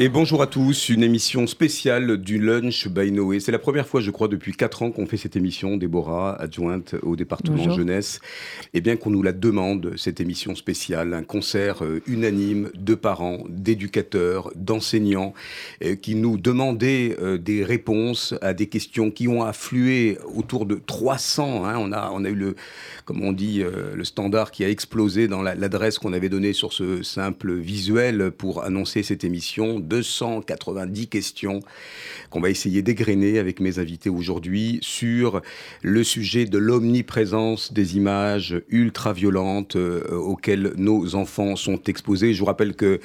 Et bonjour à tous, une émission spéciale du Lunch by Noé. C'est la première fois, je crois, depuis 4 ans qu'on fait cette émission, Déborah, adjointe au département jeunesse. Et bien qu'on nous la demande, cette émission spéciale, un concert euh, unanime de parents, d'éducateurs, d'enseignants, euh, qui nous demandaient euh, des réponses à des questions qui ont afflué autour de 300. Hein. On, a, on a eu le, comme on dit, le standard qui a explosé dans l'adresse qu'on avait donnée sur ce simple visuel pour annoncer cette émission 290 questions qu'on va essayer d'égrener avec mes invités aujourd'hui sur le sujet de l'omniprésence des images ultra-violentes euh, auxquelles nos enfants sont exposés. Je vous rappelle que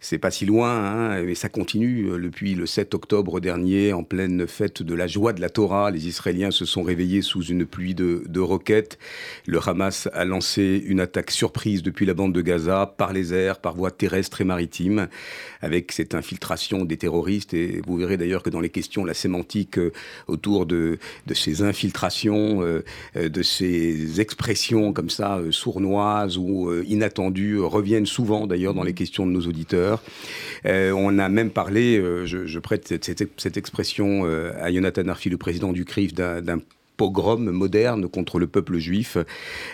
c'est pas si loin, hein, mais ça continue. Depuis le 7 octobre dernier, en pleine fête de la joie de la Torah, les Israéliens se sont réveillés sous une pluie de, de roquettes. Le Hamas a lancé une attaque surprise depuis la bande de Gaza, par les airs, par voie terrestre et maritime, avec cette infiltration des terroristes. Et vous verrez d'ailleurs que dans les questions, la sémantique euh, autour de, de ces infiltrations, euh, euh, de ces expressions comme ça, sournoises ou inattendues, reviennent souvent d'ailleurs dans les questions de nos auditeurs. Euh, on a même parlé, euh, je, prête cette, expression euh, à Jonathan Arfi, le président du CRIF, d'un pogrom moderne contre le peuple juif,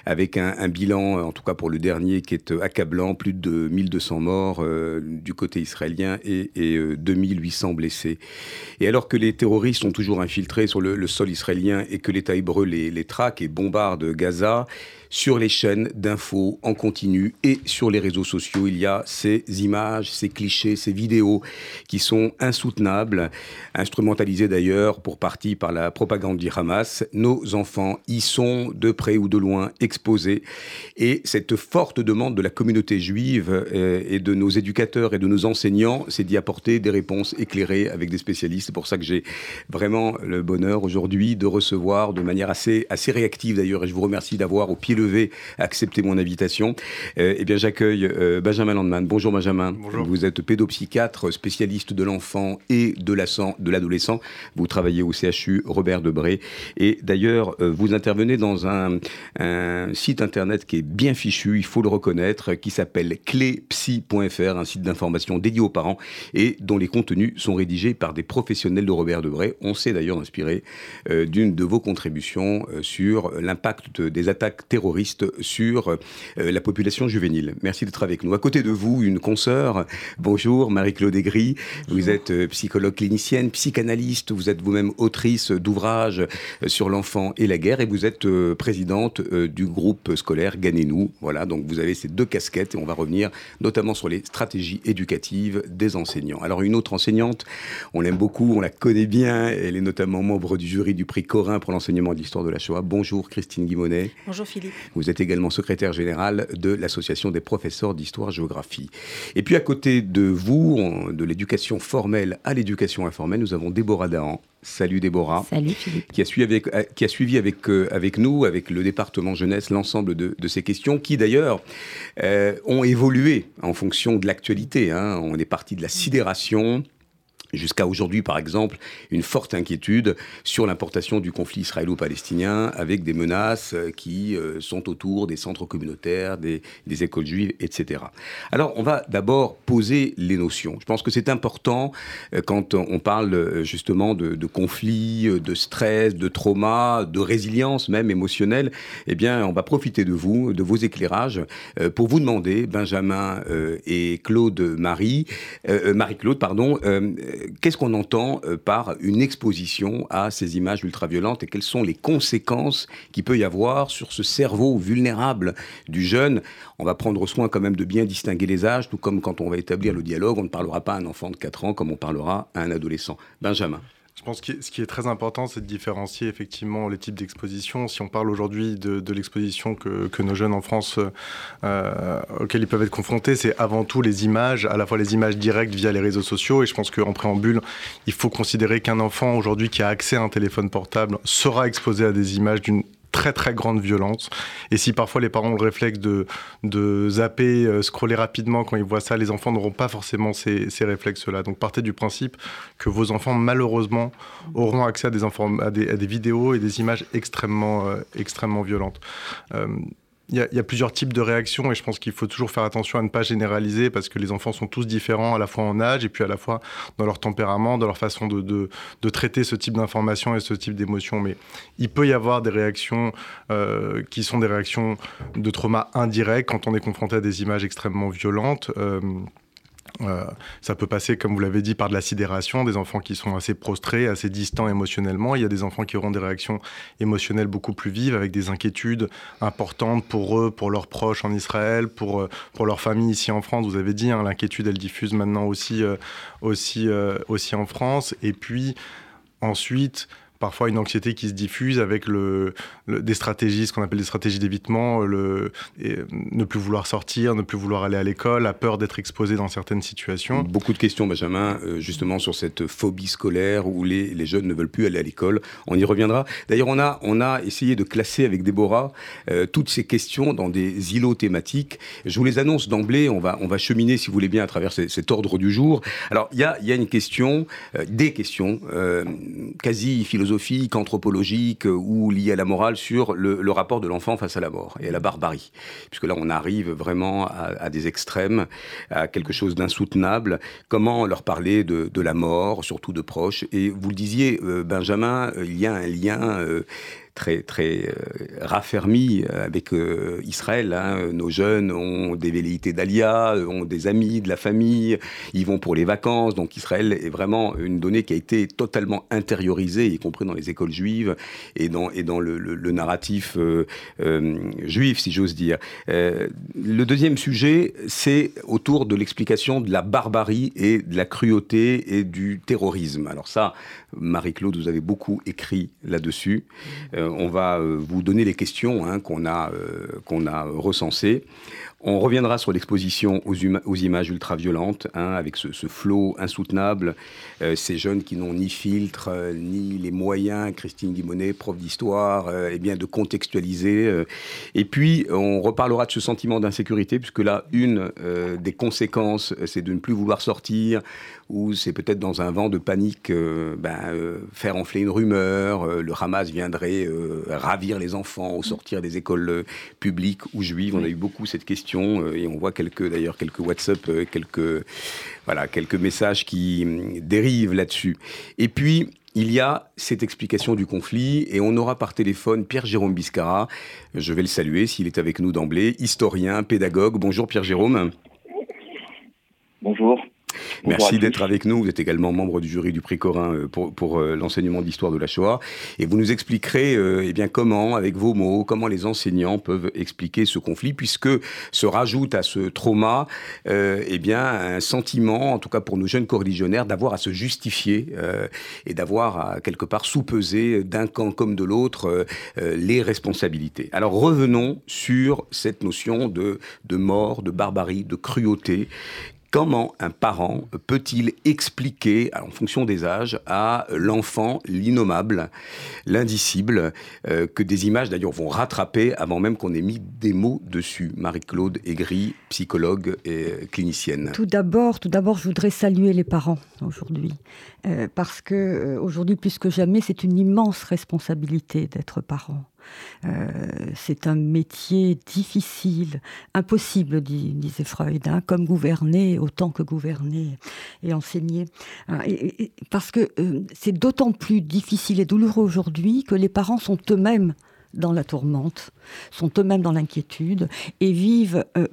avec un, bilan, en tout cas pour le dernier, qui est accablant, plus de 1200 morts du côté israélien et, 2800 blessés. Et alors que les terroristes sont toujours infiltrés sur le, sol israélien et que l'État hébreu les, les traque et bombarde Gaza, sur les chaînes d'infos en continu et sur les réseaux sociaux. Il y a ces images, ces clichés, ces vidéos qui sont insoutenables, instrumentalisées d'ailleurs pour partie par la propagande du Hamas. Nos enfants y sont de près ou de loin exposés et cette forte demande de la communauté juive euh, et de nos éducateurs et de nos enseignants, c'est d'y apporter des réponses éclairées avec des spécialistes. C'est pour ça que j'ai vraiment le bonheur aujourd'hui de recevoir de manière assez, assez réactive d'ailleurs et je vous remercie d'avoir au pied le accepter mon invitation. Euh, eh bien, j'accueille euh, Benjamin Landman. Bonjour Benjamin. Bonjour. Vous êtes pédopsychiatre, spécialiste de l'enfant et de l'adolescent. Vous travaillez au CHU Robert Debré. Et d'ailleurs, euh, vous intervenez dans un, site internet qui est bien fichu, il faut le reconnaître, qui s'appelle clépsy.fr, un site d'information dédié aux parents et dont les contenus sont rédigés par des professionnels de Robert Debré. On s'est d'ailleurs inspiré d'une de vos contributions sur l'impact des attaques terroristes sur euh, la population juvénile. Merci d'être avec nous. À côté de vous, une consoeur. Bonjour, Marie-Claude Aigri. Vous êtes euh, psychologue clinicienne, psychanalyste. Vous êtes vous-même autrice d'ouvrages euh, sur l'enfant et la guerre et vous êtes présidente du groupe scolaire Ganez-nous. Voilà, donc vous avez ces deux casquettes et on va revenir notamment sur les stratégies éducatives des enseignants. Alors une autre enseignante, on l'aime beaucoup, on la connaît bien. Elle est notamment membre du jury du prix Corin pour l'enseignement d'histoire de la Shoah. Bonjour Christine Guimonet. Bonjour Philippe. Vous êtes également secrétaire général de l'Association des professeurs d'histoire-géographie. Et puis à côté de vous, de l'éducation formelle à l'éducation informelle, nous avons Déborah Dahan. Salut Déborah. Salut Philippe. Qui a suivi avec, euh, qui a suivi avec, euh, avec nous, avec le département jeunesse, l'ensemble de, ces questions qui d'ailleurs euh, ont évolué en fonction de l'actualité. Hein. On est parti de la sidération jusqu'à aujourd'hui, par exemple, une forte inquiétude sur l'importation du conflit israélo-palestinien avec des menaces euh, qui euh, sont autour des centres communautaires, des, écoles juives, etc. Alors, on va d'abord poser les notions. Je pense que c'est important euh, quand on parle justement de, conflits, de stress, de trauma, de résilience même émotionnelle. Eh bien, on va profiter de vous, de vos éclairages, pour vous demander, Benjamin et Claude Marie, Marie-Claude, pardon, qu'est-ce qu'on entend euh, par une exposition à ces images ultraviolentes et quelles sont les conséquences qu'il peut y avoir sur ce cerveau vulnérable du jeune? On va prendre soin quand même de bien distinguer les âges, tout comme quand on va établir le dialogue, on ne parlera pas à un enfant de 4 ans comme on parlera à un adolescent. Benjamin. Je pense que ce qui est très important, c'est de différencier effectivement les types d'expositions. Si on parle aujourd'hui de, l'exposition que, nos jeunes en France, euh, auxquelles ils peuvent être confrontés, c'est avant tout les images, à la fois les images directes via les réseaux sociaux. Et je pense qu'en préambule, il faut considérer qu'un enfant aujourd'hui qui a accès à un téléphone portable sera exposé à des images d'une très très grande violence. Et si parfois les parents ont le réflexe de, de zapper, euh, scroller rapidement quand ils voient ça, les enfants n'auront pas forcément ces, ces réflexes-là. Donc partez du principe que vos enfants, malheureusement, auront accès à des, des vidéos et des images extrêmement, euh, extrêmement violentes. Euh, il y, a, plusieurs types de réactions et je pense qu'il faut toujours faire attention à ne pas généraliser parce que les enfants sont tous différents à la fois en âge et puis à la fois dans leur tempérament, dans leur façon de, traiter ce type d'informations et ce type d'émotions. Mais il peut y avoir des réactions euh, qui sont des réactions de trauma indirect quand on est confronté à des images extrêmement violentes. Euh, euh, ça peut passer, comme vous l'avez dit, par de la sidération, des enfants qui sont assez prostrés, assez distants émotionnellement. Il y a des enfants qui auront des réactions émotionnelles beaucoup plus vives, avec des inquiétudes importantes pour eux, pour leurs proches en Israël, pour, euh, pour leur famille ici en France. Vous avez dit, hein, l'inquiétude, elle diffuse maintenant aussi, euh, aussi, aussi en France. Et puis, ensuite, parfois une anxiété qui se diffuse avec le, des stratégies, ce qu'on appelle des stratégies d'évitement, le, ne plus vouloir sortir, ne plus vouloir aller à l'école, la peur d'être exposé dans certaines situations. Beaucoup de questions, Benjamin, euh, justement sur cette phobie scolaire où les, les, jeunes ne veulent plus aller à l'école. On y reviendra. D'ailleurs, on a, on a essayé de classer avec Déborah euh, toutes ces questions dans des îlots thématiques. Je vous les annonce d'emblée, on va, on va cheminer, si vous voulez bien, à travers cet ordre du jour. Alors, il y a, y a, une question, euh, des questions quasi philosophiques philosophique, anthropologique euh, ou lié à la morale sur le, rapport de l'enfant face à la mort et à la barbarie. Puisque là, on arrive vraiment à, des extrêmes, à quelque chose d'insoutenable. Comment leur parler de, la mort, surtout de proches? Et vous le disiez, euh, Benjamin, euh, il y a un lien très très euh, raffermi euh, avec euh, Israël. Hein. Nos jeunes ont des velléités d'Alia, ont des amis, de la famille, ils vont pour les vacances. Donc Israël est vraiment une donnée qui a été totalement intériorisée, y compris dans les écoles juives et dans, et dans le, le, narratif juif, si j'ose dire. le deuxième sujet, c'est autour de l'explication de la barbarie et de la cruauté et du terrorisme. Alors ça, Marie-Claude, vous avez beaucoup écrit là-dessus. On va euh, vous donner les questions hein, euh, qu'on a recensées. On reviendra sur l'exposition aux, aux, images ultra-violentes, hein, avec ce, flot insoutenable, ces jeunes qui n'ont ni filtre, ni les moyens, Christine Guimonet, prof d'histoire, eh bien de contextualiser. et puis, on reparlera de ce sentiment d'insécurité, puisque là, une des conséquences, c'est de ne plus vouloir sortir, ou c'est peut-être dans un vent de panique euh, ben, euh, faire enfler une rumeur, euh, le Hamas viendrait ravir les enfants au sortir des écoles publiques ou juives. On a eu beaucoup cette question et on voit quelques d'ailleurs quelques WhatsApp, quelques voilà quelques messages qui hum, dérivent là-dessus. Et puis il y a cette explication du conflit et on aura par téléphone Pierre-Jérôme Biscara. Je vais le saluer s'il est avec nous d'emblée, historien, pédagogue. Bonjour Pierre-Jérôme. Bonjour. Merci d'être avec nous. Vous êtes également membre du jury du prix Corin euh, pour, pour euh, l'enseignement d'histoire de la Shoah. Et vous nous expliquerez euh, eh bien, comment, avec vos mots, comment les enseignants peuvent expliquer ce conflit, puisque se rajoute à ce trauma eh bien, un sentiment, en tout cas pour nos jeunes coreligionnaires, d'avoir à se justifier et d'avoir à quelque part sous-peser d'un camp comme de l'autre les responsabilités. Alors revenons sur cette notion de, de mort, de barbarie, de cruauté Comment un parent peut-il expliquer, en fonction des âges, à l'enfant l'innommable, l'indicible, euh, que des images d'ailleurs vont rattraper avant même qu'on ait mis des mots dessus? Marie-Claude Aigri, psychologue et clinicienne. Tout d'abord, tout d'abord, je voudrais saluer les parents aujourd'hui, euh, parce que euh, aujourd'hui plus que jamais, c'est une immense responsabilité d'être parent. Euh, c'est un métier difficile, impossible, disait Freud, hein, comme gouverner autant que gouverner et enseigner. Hein, parce que euh, c'est d'autant plus difficile et douloureux aujourd'hui que les parents sont eux-mêmes dans la tourmente, sont eux-mêmes dans l'inquiétude et vivent euh,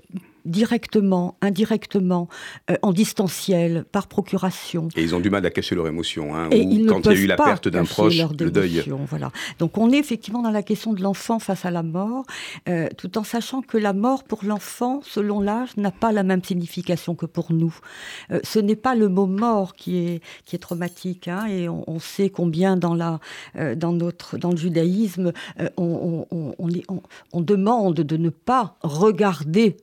directement, indirectement, euh, en distanciel, par procuration. Et ils ont du mal à cacher leur émotion, hein, ou quand il y a eu la perte d'un proche, le deuil. Voilà. Donc on est effectivement dans la question de l'enfant face à la mort, euh, tout en sachant que la mort pour l'enfant, selon l'âge, n'a pas la même signification que pour nous. Euh, ce n'est pas le mot mort qui est, qui est traumatique, hein, et on, sait combien dans, la, dans, notre, dans le judaïsme, on, on, on demande de ne pas regarder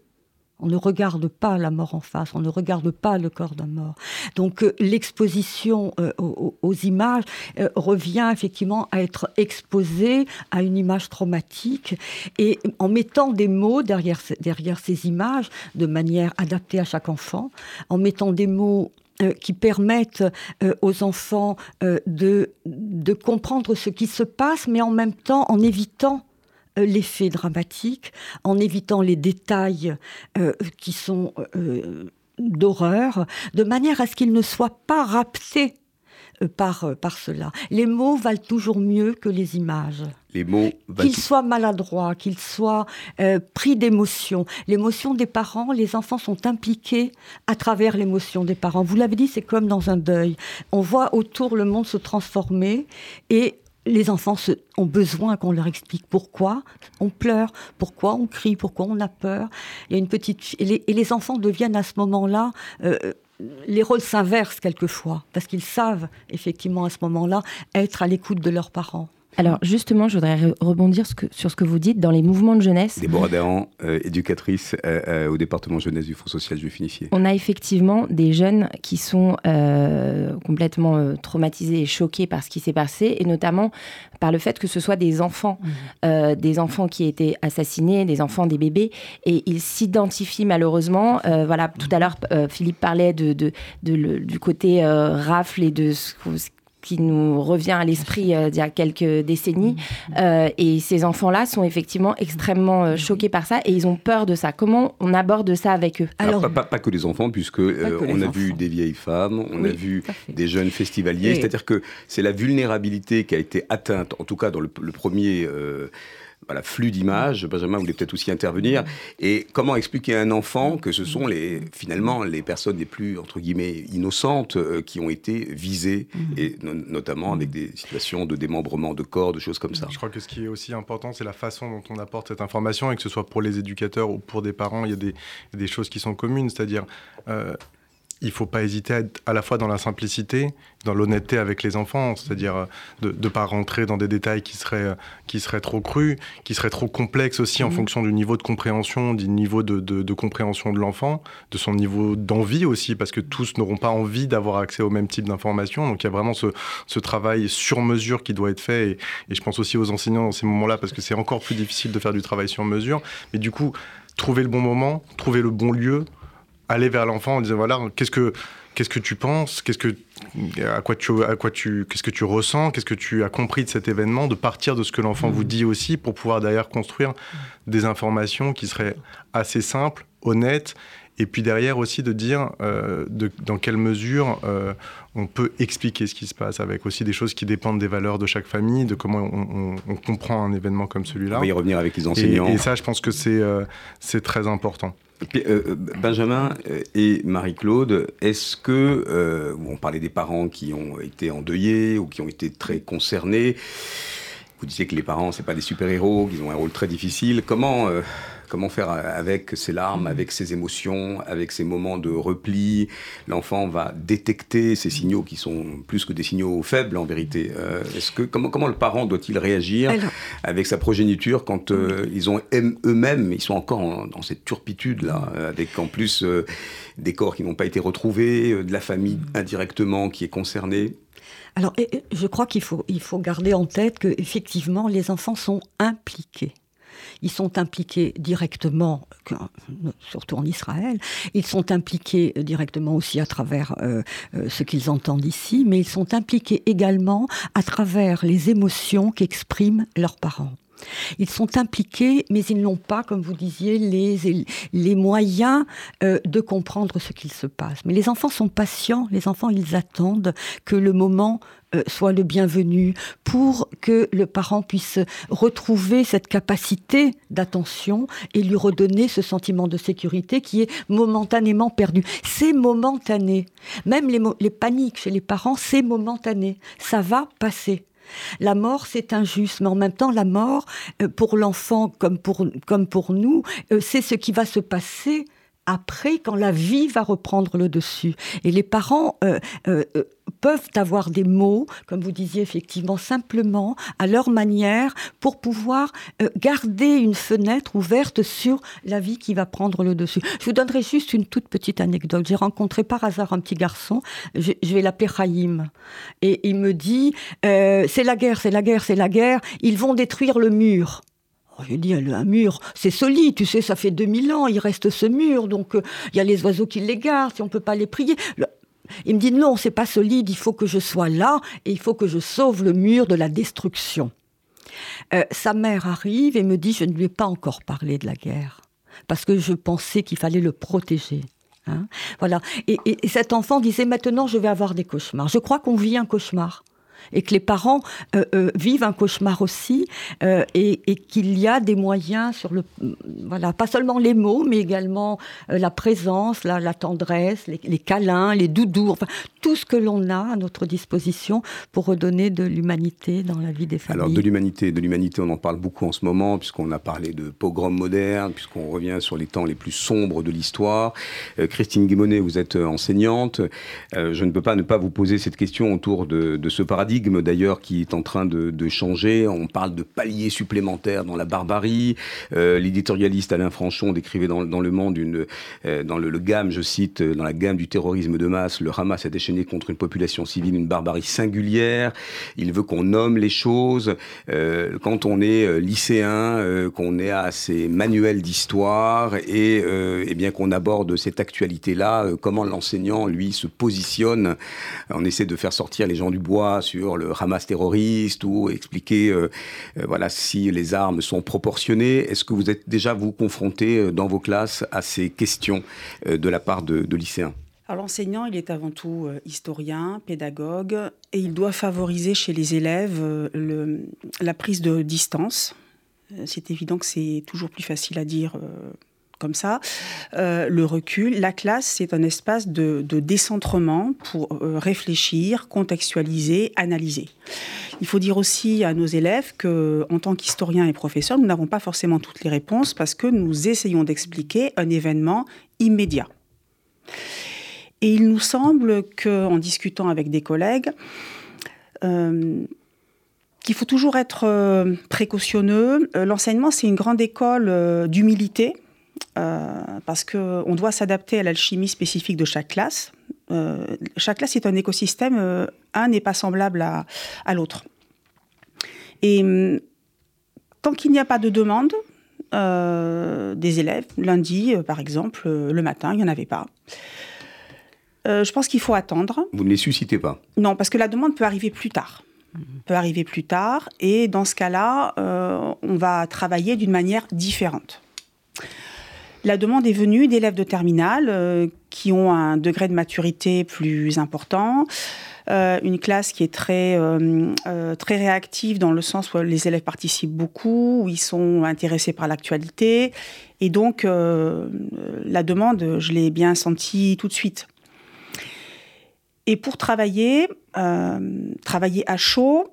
On ne regarde pas la mort en face, on ne regarde pas le corps d'un mort. Donc euh, l'exposition euh, aux, images euh, revient effectivement à être exposé à une image traumatique et en mettant des mots derrière, derrière ces images de manière adaptée à chaque enfant, en mettant des mots qui permettent aux enfants de, de comprendre ce qui se passe, mais en même temps en évitant l'effet dramatique, en évitant les détails euh, qui sont euh, d'horreur, de manière à ce qu'ils ne soient pas raptés par, par cela. Les mots valent toujours mieux que les images. Les mots qu'ils soient maladroits, qu'ils soient pris d'émotion. L'émotion des parents, les enfants sont impliqués à travers l'émotion des parents. Vous l'avez dit, c'est comme dans un deuil. On voit autour le monde se transformer et les enfants ont besoin qu'on leur explique pourquoi on pleure, pourquoi on crie, pourquoi on a peur. Et les, enfants deviennent à ce moment-là euh, les rôles s'inversent quelquefois parce qu'ils savent effectivement à ce moment-là être à l'écoute de leurs parents. Alors justement, je voudrais rebondir sur ce que vous dites dans les mouvements de jeunesse. Déborah Dahan, euh, éducatrice euh, euh, au département jeunesse du Fonds social juif unifié. On a effectivement des jeunes qui sont complètement traumatisés et choqués par ce qui s'est passé, et notamment par le fait que ce soit des enfants, mmh. des enfants qui étaient assassinés, des enfants, des bébés, et ils s'identifient malheureusement. voilà, tout à l'heure, Philippe parlait de, du côté rafle et de ce, qui nous revient à l'esprit euh, d'il y a quelques décennies. Mm. Euh, et ces enfants-là sont effectivement extrêmement euh, choqués par ça et ils ont peur de ça. Comment on aborde ça avec eux? Alors, pas, que les enfants, puisque on a vu des vieilles femmes, on a vu des jeunes festivaliers. C'est-à-dire que c'est la vulnérabilité qui a été atteinte, en tout cas dans le, premier voilà, flux d'images. Benjamin voulait peut-être aussi intervenir. Et comment expliquer à un enfant que ce sont les, finalement les personnes les plus, entre guillemets, innocentes euh, qui ont été visées, mhm. et notamment avec des situations de démembrement de corps, de choses comme ça. Je crois que ce qui est aussi important, c'est la façon dont on apporte cette information, et que ce soit pour les éducateurs ou pour des parents, il y a des, des choses qui sont communes. C'est-à-dire, euh, il faut pas hésiter à être à la fois dans la simplicité, dans l'honnêteté avec les enfants, c'est-à-dire euh, de ne pas rentrer dans des détails qui seraient, euh, qui seraient trop crus, qui seraient trop complexes aussi en mmh. fonction du niveau de compréhension, du niveau de, de, compréhension de l'enfant, de son niveau d'envie aussi, parce que tous n'auront pas envie d'avoir accès au même type d'informations. Donc il y a vraiment ce, ce, travail sur mesure qui doit être fait, et, et je pense aussi aux enseignants dans ces moments-là, parce que c'est encore plus difficile de faire du travail sur mesure. Mais du coup, trouver le bon moment, trouver le bon lieu, aller vers l'enfant en disant voilà, qu'est-ce que qu'est-ce que tu penses, qu'est-ce que à quoi tu à quoi tu qu'est-ce que tu ressens, qu'est-ce que tu as compris de cet événement, de partir de ce que l'enfant vous mmh. dit aussi pour pouvoir d'ailleurs construire des informations qui seraient assez simples, honnêtes et puis derrière aussi de dire euh, de, dans quelle mesure euh, on peut expliquer ce qui se passe, avec aussi des choses qui dépendent des valeurs de chaque famille, de comment on, on, comprend un événement comme celui-là. On va y revenir avec les enseignants. Et, ça, je pense que c'est euh, c'est très important. Euh, Benjamin et Marie-Claude, est-ce que, euh, on parlait des parents qui ont été endeuillés ou qui ont été très concernés, vous disiez que les parents, c'est pas des super-héros, qu'ils ont un rôle très difficile. Comment, euh, comment faire avec ces larmes, avec ces émotions, avec ces moments de repli. L'enfant va détecter ces signaux qui sont plus que des signaux faibles en vérité. Euh, est-ce que comment, comment le parent doit-il réagir avec sa progéniture quand euh, ils ont eux-mêmes, ils sont encore dans cette turpitude là, avec en plus des corps qui n'ont pas été retrouvés, de la famille indirectement qui est concernée? Alors, je crois qu'il faut, il faut garder en tête que effectivement, les enfants sont impliqués. Ils sont impliqués directement, surtout en Israël, ils sont impliqués directement aussi à travers euh, euh, ce qu'ils entendent ici, mais ils sont impliqués également à travers les émotions qu'expriment leurs parents. Ils sont impliqués, mais ils n'ont pas, comme vous disiez, les, moyens euh, de comprendre ce qu'il se passe. Mais les enfants sont patients, les enfants, ils attendent que le moment euh, soit le bienvenu pour que le parent puisse retrouver cette capacité d'attention et lui redonner ce sentiment de sécurité qui est momentanément perdu. C'est momentané. Même les, les paniques chez les parents, c'est momentané. Ça va passer. La mort, c'est injuste, mais en même temps, la mort, euh, pour l'enfant comme pour, comme pour nous, euh, c'est ce qui va se passer après, quand la vie va reprendre le dessus. Et les parents, euh, peuvent avoir des mots, comme vous disiez effectivement, simplement à leur manière pour pouvoir euh, garder une fenêtre ouverte sur la vie qui va prendre le dessus. Je vous donnerai juste une toute petite anecdote. J'ai rencontré par hasard un petit garçon, je, vais l'appeler Raïm, et il me dit, euh, c'est la guerre, c'est la guerre, c'est la guerre, ils vont détruire le mur. Oh, je dis, un mur, c'est solide, tu sais, ça fait 2000 ans, il reste ce mur, donc euh, il y a les oiseaux qui les gardent, si on ne peut pas les prier. Il me dit, non, c'est pas solide, il faut que je sois là, et il faut que je sauve le mur de la destruction. Euh, sa mère arrive et me dit, je ne lui ai pas encore parlé de la guerre, parce que je pensais qu'il fallait le protéger. Hein. voilà. et, cet enfant disait, maintenant je vais avoir des cauchemars. Je crois qu'on vit un cauchemar et que les parents euh, euh, vivent un cauchemar aussi euh, et, qu'il y a des moyens sur le voilà pas seulement les mots mais également la présence la, la tendresse les, câlins les doudous enfin tout ce que l'on a à notre disposition pour redonner de l'humanité dans la vie des familles. Alors de l'humanité de l'humanité on en parle beaucoup en ce moment puisqu'on a parlé de pogrom moderne puisqu'on revient sur les temps les plus sombres de l'histoire. Christine Guimonet vous êtes enseignante. Je ne peux pas ne pas vous poser cette question autour de, de ce d'ailleurs qui est en train de, changer. On parle de paliers supplémentaires dans la barbarie. Euh, l'éditorialiste Alain Franchon décrivait dans, Le Monde une, euh, dans le, gamme, je cite, dans la gamme du terrorisme de masse, le Hamas a déchaîné contre une population civile une barbarie singulière. Il veut qu'on nomme les choses. Euh, quand on est lycéen, qu'on est à ces manuels d'histoire et, et bien qu'on aborde cette actualité-là, comment l'enseignant, lui, se positionne. On essaie de faire sortir les gens du bois le Hamas terroriste ou expliquer euh, euh, voilà, si les armes sont proportionnées. Est-ce que vous êtes déjà, vous, confronté euh, dans vos classes à ces questions de la part de, lycéens? Alors l'enseignant, il est avant tout historien, pédagogue, et il doit favoriser chez les élèves le, la prise de distance. C'est évident que c'est toujours plus facile à dire comme ça, euh, le recul. La classe, c'est un espace de, décentrement pour euh, réfléchir, contextualiser, analyser. Il faut dire aussi à nos élèves que, en tant qu'historiens et professeurs, nous n'avons pas forcément toutes les réponses parce que nous essayons d'expliquer un événement immédiat. Et il nous semble qu'en discutant avec des collègues, euh, qu'il faut toujours être précautionneux. L'enseignement, c'est une grande école d'humilité parce qu'on doit s'adapter à l'alchimie spécifique de chaque classe. Euh, chaque classe est un écosystème, euh, un n'est pas semblable à, à l'autre. Et hum, tant qu'il n'y a pas de demande des élèves, lundi par exemple, le matin, il n'y en avait pas. je pense qu'il faut attendre. Vous ne les suscitez pas? Non, parce que la demande peut arriver plus tard peut arriver plus tard. Et dans ce cas-là, on va travailler d'une manière différente. La demande est venue d'élèves de terminale euh, qui ont un degré de maturité plus important. Euh, une classe qui est très, euh, très réactive dans le sens où les élèves participent beaucoup, où ils sont intéressés par l'actualité. Et donc, la demande, je l'ai bien sentie tout de suite. Et pour travailler, travailler à chaud,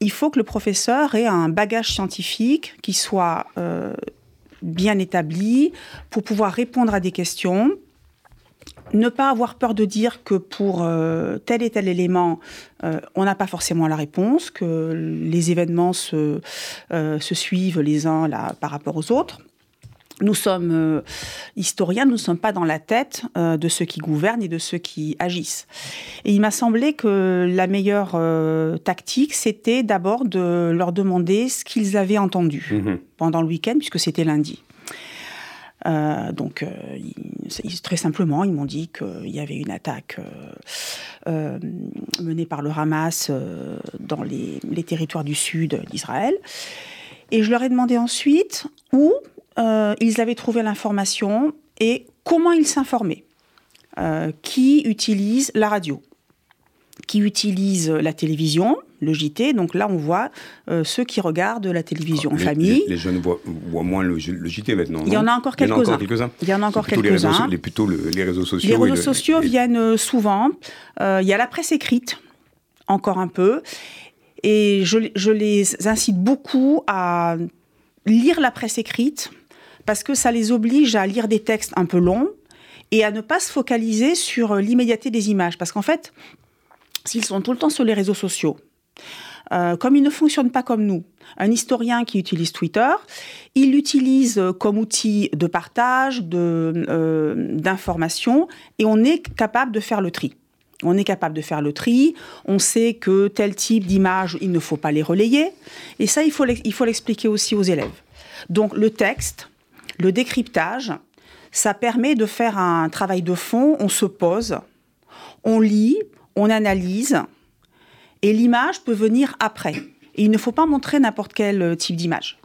il faut que le professeur ait un bagage scientifique qui soit bien établi pour pouvoir répondre à des questions. Ne pas avoir peur de dire que pour euh, tel et tel élément, euh, on n'a pas forcément la réponse, que les événements se, euh, suivent les uns par rapport aux autres nous sommes euh, historiens, nous ne sommes pas dans la tête euh, de ceux qui gouvernent et de ceux qui agissent. Et il m'a semblé que la meilleure euh, tactique, c'était d'abord de leur demander ce qu'ils avaient entendu mhm. pendant le week-end, puisque c'était lundi. donc, très simplement, ils m'ont dit qu'il y avait une attaque menée par le Hamas dans les, les territoires du sud d'Israël. Et je leur ai demandé ensuite où euh, ils avaient trouvé l'information et comment ils s'informaient. Euh, qui utilise la radio Qui utilise la télévision le JT. Donc là, on voit euh, ceux qui regardent la télévision en famille. Les, jeunes voient, moins le, JT maintenant. Il y en a encore quelques-uns. Il y en a encore quelques-uns. Les, plutôt les réseaux sociaux. Les réseaux sociaux viennent souvent. il y a la presse écrite, encore un peu. Et je, je les incite beaucoup à lire la presse écrite, parce que ça les oblige à lire des textes un peu longs et à ne pas se focaliser sur euh, l'immédiateté des images. Parce qu'en fait, s'ils sont tout le temps sur les réseaux sociaux, euh, comme ils ne fonctionnent pas comme nous, un historien qui utilise Twitter, il l'utilise comme outil de partage, d'information, et on est capable de faire le tri. On est capable de faire le tri, on sait que tel type d'image, il ne faut pas les relayer, et ça, il faut l'expliquer aussi aux élèves. Donc le texte, le décryptage, ça permet de faire un travail de fond, on se pose, on lit, on analyse, et l'image peut venir après. Et il ne faut pas montrer n'importe quel euh, type d'image.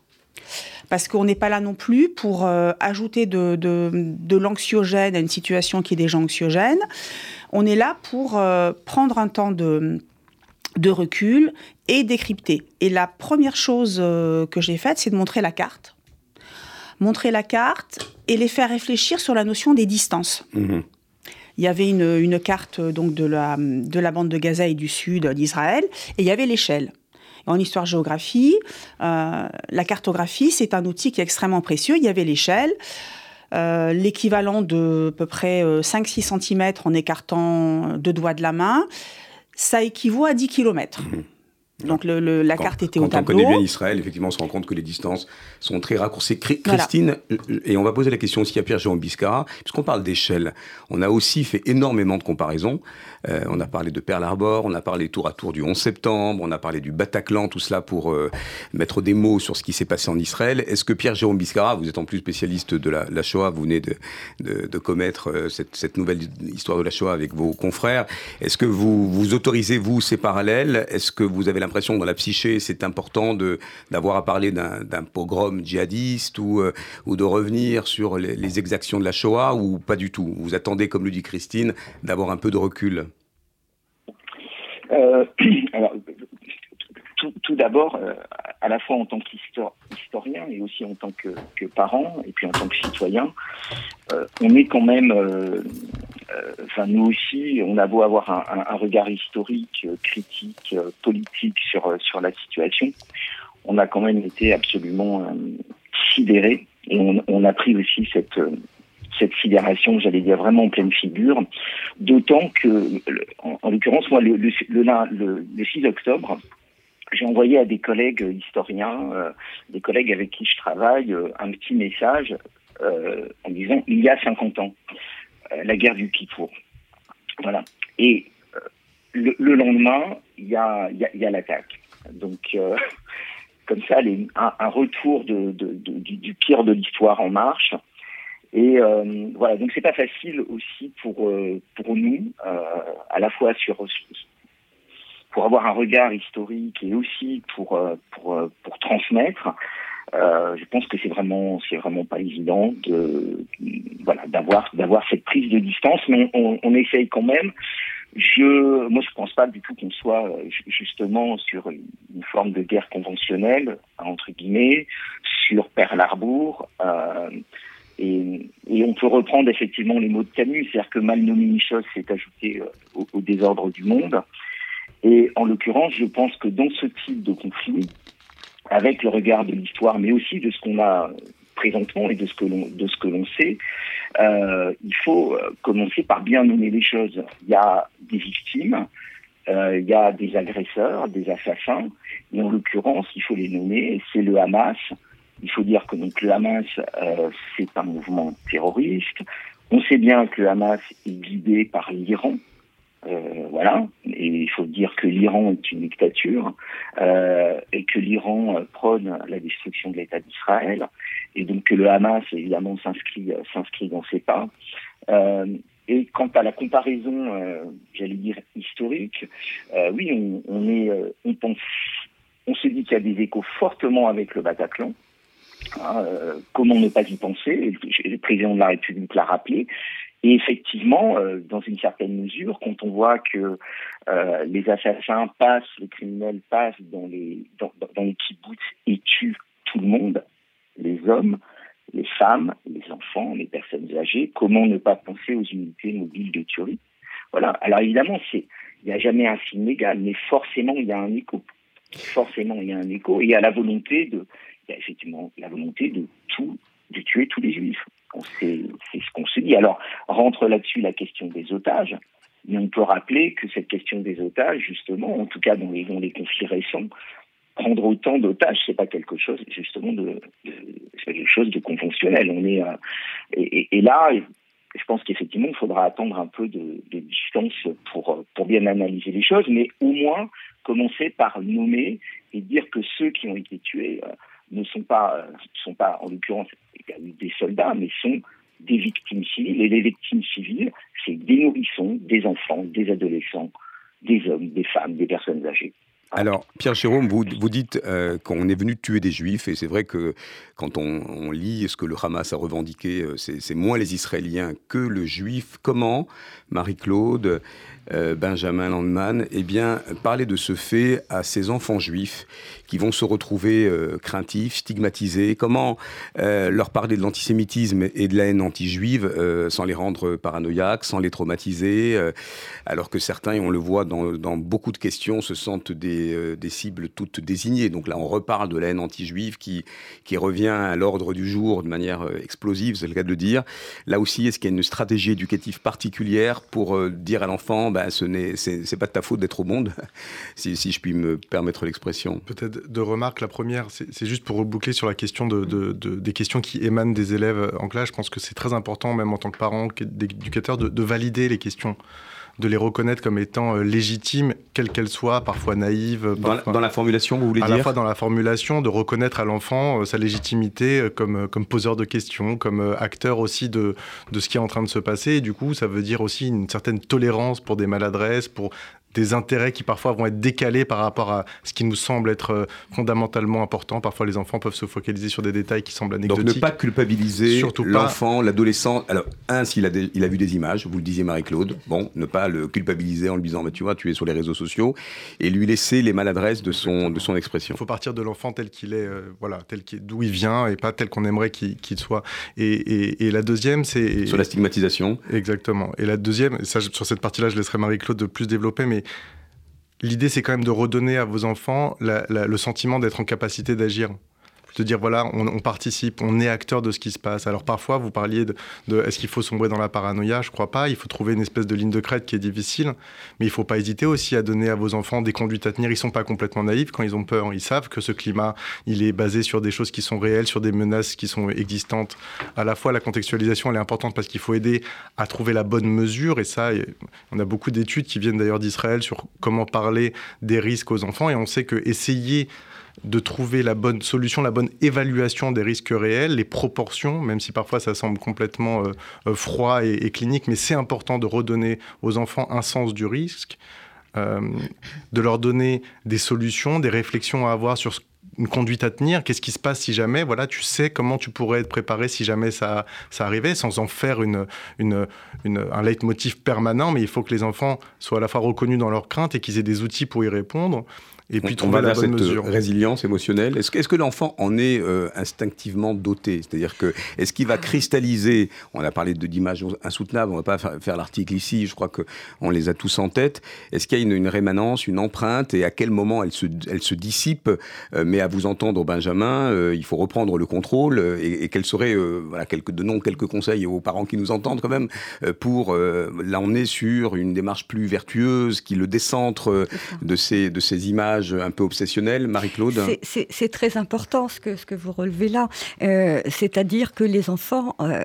Parce qu'on n'est pas là non plus pour euh, ajouter de, l'anxiogène à une situation qui est déjà anxiogène. On est là pour euh, prendre un temps de, de recul et décrypter. Et la première chose que j'ai faite, c'est de montrer la carte. Montrer la carte et les faire réfléchir sur la notion des distances. Mmh il y avait une, carte donc de la, de la bande de Gaza et du sud d'Israël, et il y avait l'échelle. En histoire-géographie, euh, la cartographie, c'est un outil qui est extrêmement précieux. Il y avait l'échelle, euh, l'équivalent de à peu près 5-6 euh, cm en écartant deux doigts de la main. Ça équivaut à 10 km. Donc la carte était au tableau. Quand on connaît bien Israël, effectivement, on se rend compte que les distances sont très raccourcies. Christine, euh, et on va poser la question aussi à Pierre-Jérôme Biscara, puisqu'on parle d'échelle, on a aussi fait énormément de comparaisons. Euh, on a parlé de Pearl Harbor, on a parlé tour à tour du 11 septembre, on a parlé du Bataclan, tout cela pour euh, mettre des mots sur ce qui s'est passé en Israël. Est-ce que Pierre-Jérôme Biscara, vous êtes en plus spécialiste de la, Shoah, vous venez de, de, commettre cette, cette, nouvelle histoire de la Shoah avec vos confrères, est-ce que vous, vous autorisez, vous, ces parallèles? Est-ce que vous avez l'impression dans la psyché, c'est important d'avoir à parler d'un pogrom djihadiste ou, euh, ou de revenir sur les, exactions de la Shoah ou pas du tout. Vous attendez, comme le dit Christine, d'avoir un peu de recul. Euh, tout, d'abord, euh, à la fois en tant qu'historien et aussi en tant que, parent, et puis en tant que citoyen, on est quand même euh, enfin nous aussi, on a beau avoir un, regard historique, euh, critique, euh, politique sur sur la situation, on a quand même été absolument sidérés et on, a pris aussi cette cette sidération, j'allais dire vraiment en pleine figure, d'autant que, en, l'occurrence, moi, le, le, le 6 octobre, j'ai envoyé à des collègues historiens, des collègues avec qui je travaille, un petit message euh, en disant il y a 50 ans. Euh, la guerre du Kippour. Voilà. Et euh, le, lendemain, il y a, l'attaque. Donc, euh, comme ça, un, retour du, pire de l'histoire en marche. Et voilà, donc c'est pas facile aussi pour pour nous, à la fois sur pour avoir un regard historique et aussi pour pour pour transmettre. Euh, je pense que c'est vraiment, c'est vraiment pas évident de, voilà, d'avoir, d'avoir cette prise de distance, mais on, on, essaye quand même. Je, moi, je pense pas du tout qu'on soit euh, justement sur une forme de guerre conventionnelle entre guillemets, sur Pearl Harbor. Euh, et, et, on peut reprendre effectivement les mots de Camus, c'est-à-dire que mal nommé chose s'est ajouté euh, au désordre du monde. Et en l'occurrence, je pense que dans ce type de conflit, avec le regard de l'histoire, mais aussi de ce qu'on a présentement et de ce que l'on de ce que l'on sait, euh, il faut euh, commencer par bien nommer les choses. Il y a des victimes, euh, il y a des agresseurs, des assassins, et en l'occurrence, il faut les nommer. C'est le Hamas. Il faut dire que donc le Hamas, c'est un mouvement terroriste. On sait bien que le Hamas est guidé par l'Iran, euh, voilà. Et il faut dire que l'Iran est une dictature euh, et que l'Iran prône la destruction de l'État d'Israël et donc que le Hamas évidemment s'inscrit s'inscrit dans ses pas. Euh, et quant à la comparaison, euh, j'allais dire historique, euh, oui, on, on on pense, on se dit qu'il y a des échos fortement avec le Bataclan. Hein, comment ne pas y penser Le président de la République l'a rappelé. Et effectivement, euh, dans une certaine mesure, quand on voit que euh, les assassins passent, les criminels passent dans les dans, dans les kibbutz et tuent tout le monde, les hommes, les femmes, les enfants, les personnes âgées, comment ne pas penser aux unités mobiles de tuerie? Voilà. Alors évidemment, c'est il n'y a jamais un signe légal, mais forcément il y a un écho. Forcément il y a un écho et il y a la volonté de, il y a effectivement la volonté de tout, de tuer tous les juifs. C'est ce qu'on se dit. Alors, rentre là-dessus la question des otages. Mais on peut rappeler que cette question des otages, justement, en tout cas dans les, conflits récents, prendre autant d'otages, c'est pas quelque chose justement de, c'est quelque chose de conventionnel. On est et, et, là, je pense qu'effectivement, il faudra attendre un peu de, de, distance pour pour bien analyser les choses, mais au moins commencer par nommer et dire que ceux qui ont été tués euh, ne sont pas euh, sont pas en l'occurrence des soldats, mais sont des victimes civiles. Et les victimes civiles, c'est des nourrissons, des enfants, des adolescents, des hommes, des femmes, des personnes âgées. Alors, Pierre Jérôme, vous, dites euh, qu'on est venu tuer des juifs, et c'est vrai que quand on, lit ce que le Hamas a revendiqué, euh, c'est moins les Israéliens que le juif. Comment, Marie-Claude, euh, Benjamin Landman, eh bien, parler de ce fait à ces enfants juifs qui vont se retrouver craintifs, stigmatisés? Comment leur parler de l'antisémitisme et de la haine anti-juive sans les rendre paranoïaques, sans les traumatiser Alors que certains, on le voit dans beaucoup de questions, se sentent des, des, cibles toutes désignées. Donc là, on reparle de la haine anti-juive qui, qui revient à l'ordre du jour de manière explosive, c'est le cas de le dire. Là aussi, est-ce qu'il y a une stratégie éducative particulière pour dire à l'enfant bah, ce n'est pas de ta faute d'être au monde, si, je puis me permettre l'expression? Peut-être deux remarques. La première, c'est juste pour reboucler sur la question de, des questions qui émanent des élèves en classe. Je pense que c'est très important, même en tant que parent, d'éducateur, de, valider les questions de les reconnaître comme étant euh, légitimes, quelles qu'elles soient, parfois naïves. dans, la, formulation, vous voulez dire À la fois dans la formulation, de reconnaître à l'enfant euh, sa légitimité euh, comme, comme poseur de questions, comme acteur aussi de, de ce qui est en train de se passer. Et du coup, ça veut dire aussi une certaine tolérance pour des maladresses, pour des intérêts qui parfois vont être décalés par rapport à ce qui nous semble être euh, fondamentalement important. Parfois, les enfants peuvent se focaliser sur des détails qui semblent anecdotiques. Donc, ne pas culpabiliser l'enfant, l'adolescent. Alors, un, s'il a, il a vu des images, vous le disiez Marie-Claude, bon, ne pas le culpabiliser en lui disant, bah, tu vois, tu es sur les réseaux sociaux, et lui laisser les maladresses de son, de son expression. Il faut partir de l'enfant tel qu'il est, euh, voilà, tel d'où il vient, et pas tel qu'on aimerait qu'il soit. Et, et, la deuxième, c'est... Sur la stigmatisation. Exactement. Et la deuxième, ça, sur cette partie-là, je laisserai Marie-Claude de plus développer, mais l'idée, c'est quand même de redonner à vos enfants le sentiment d'être en capacité d'agir de dire voilà, on, participe, on est acteur de ce qui se passe. Alors parfois, vous parliez de, est-ce qu'il faut sombrer dans la paranoïa? Je crois pas. Il faut trouver une espèce de ligne de crête qui est difficile, mais il faut pas hésiter aussi à donner à vos enfants des conduites à tenir. Ils sont pas complètement naïfs quand ils ont peur. Ils savent que ce climat, il est basé sur des choses qui sont réelles, sur des menaces qui sont existantes. À la fois, la contextualisation, elle est importante parce qu'il faut aider à trouver la bonne mesure. Et ça, on a beaucoup d'études qui viennent d'ailleurs d'Israël sur comment parler des risques aux enfants. Et on sait que essayer de trouver la bonne solution, la bonne évaluation des risques réels, les proportions, même si parfois ça semble complètement euh, euh, froid et, clinique, mais c'est important de redonner aux enfants un sens du risque, euh, de leur donner des solutions, des réflexions à avoir sur une conduite à tenir, qu'est-ce qui se passe si jamais, voilà, tu sais comment tu pourrais être préparé si jamais ça, ça arrivait, sans en faire une, un leitmotiv permanent, mais il faut que les enfants soient à la fois reconnus dans leurs craintes et qu'ils aient des outils pour y répondre et puis trouver la bonne cette résilience émotionnelle. Est-ce que, est que l'enfant en est euh, instinctivement doté? C'est-à-dire que est-ce qu'il va cristalliser? On a parlé d'images insoutenables. On ne va pas faire, l'article ici. Je crois que on les a tous en tête. Est-ce qu'il y a une, rémanence, une empreinte, et à quel moment elle se, elle se dissipe? Euh, Mais à vous entendre, Benjamin, euh, il faut reprendre le contrôle. Et, et quels seraient, voilà, quelques de noms, quelques conseils aux parents qui nous entendent quand même pour là on est sur une démarche plus vertueuse qui le décentre de ces de ces images un peu obsessionnel, Marie-Claude C'est très important ce que, vous relevez là. Euh, c'est-à-dire que les enfants euh,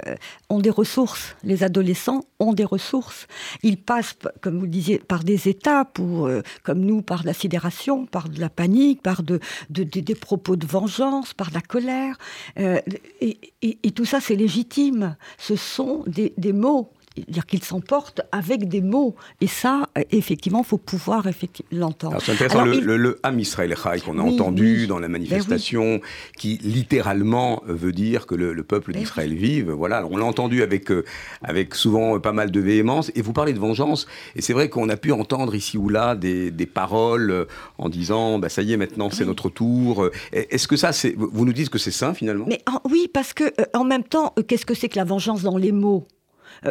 ont des ressources, les adolescents ont des ressources. Ils passent, comme vous le disiez, par des étapes, euh, comme nous, par la sidération, par de la panique, par de, des propos de vengeance, par de la colère. Et, tout ça, c'est légitime. Ce sont des mots dire qu'il s'emporte avec des mots. Et ça, effectivement, il faut pouvoir l'entendre. C'est intéressant, le, le, Am Israël qu'on a entendu dans la ben manifestation, qui littéralement veut dire que le, peuple ben d'Israël vive. Voilà, on l'a entendu avec, euh, avec souvent pas mal de véhémence. Et vous parlez de vengeance, et c'est vrai qu'on a pu entendre ici ou là des, des paroles euh, en disant bah, ça y est, maintenant c'est notre tour. Est-ce que ça, c'est, vous nous dites que c'est sain finalement? Mais oui, parce que euh, en même temps, qu'est-ce que c'est que la vengeance dans les mots? euh,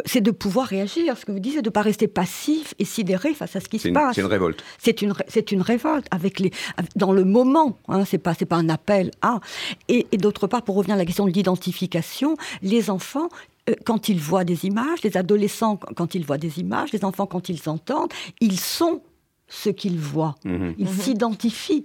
c'est de pouvoir réagir. Ce que vous disiez, de ne pas rester passif et sidéré face à ce qui se passe. C'est une révolte. C'est une, c'est une révolte avec les, dans le moment. Hein, c'est pas, c'est pas un appel à. Et, d'autre part, pour revenir à la question de l'identification, les enfants quand ils voient des images, les adolescents quand ils voient des images, les enfants quand ils entendent, ils sont ce qu'ils voient. Mhm. Ils mhm. s'identifient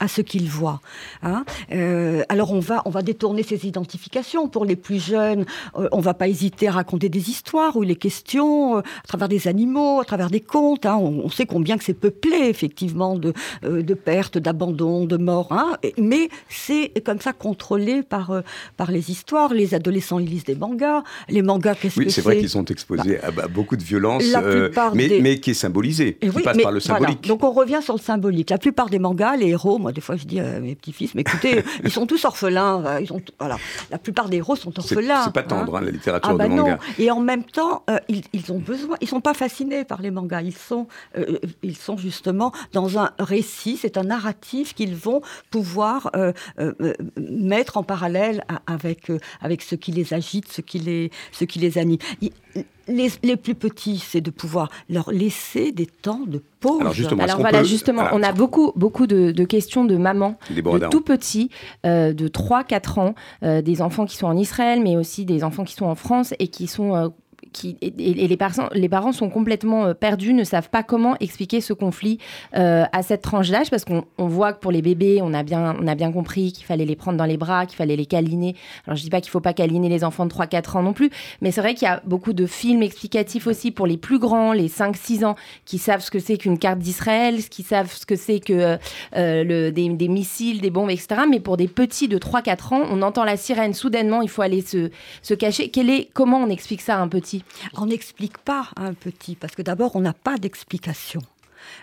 à ce qu'ils voient. Hein. Euh, alors on va, on va détourner ces identifications. Pour les plus jeunes, euh, on va pas hésiter à raconter des histoires où les questions, euh, à travers des animaux, à travers des contes. Hein. on, sait combien que c'est peuplé effectivement de, de pertes, d'abandon, de morts. Hein. mais c'est comme ça contrôlé par, par les histoires. Les adolescents ils lisent des mangas. Les mangas, qu'est-ce oui, que c'est vrai qu'ils sont exposés bah, à, beaucoup de violences, mais, mais, qui est symbolisé, qui passe par le symbolique. Donc on revient sur le symbolique. La plupart des mangas, les héros, des fois, je dis à mes petits-fils, mais écoutez, ils sont tous orphelins. Euh, ils ont, voilà. La plupart des héros sont orphelins. C'est pas tendre, hein. Hein, la littérature ah, bah de manga. Non. Et en même temps, euh, ils, ils, ont besoin. Ils sont pas fascinés par les mangas. Ils sont, euh, ils sont justement dans un récit. C'est un narratif qu'ils vont pouvoir mettre en parallèle avec avec ce qui les agite, ce qui les ce qui les anime les, plus petits, c'est de pouvoir leur laisser des temps de pause. Alors justement, voilà, justement on a beaucoup, beaucoup de, questions de mamans, de tout petits, euh, de 3-4 ans, euh, des enfants qui sont en Israël, mais aussi des enfants qui sont en France et qui sont et, les, parents, sont complètement euh, perdus, ne savent pas comment expliquer ce conflit euh, à cette tranche d'âge, parce qu'on voit que pour les bébés, on a bien, compris qu'il fallait les prendre dans les bras, qu'il fallait les câliner. Alors je dis pas qu'il faut pas câliner les enfants de 3-4 ans non plus, mais c'est vrai qu'il y a beaucoup de films explicatifs aussi pour les plus grands, les 5-6 ans, qui savent ce que c'est qu'une carte d'Israël, qui savent ce que c'est que euh, des, missiles, des bombes, etc. Mais pour des petits de 3-4 ans, on entend la sirène soudainement, il faut aller se, cacher. Comment on explique ça à un petit on n'explique pas à un petit, parce que d'abord, on n'a pas d'explication.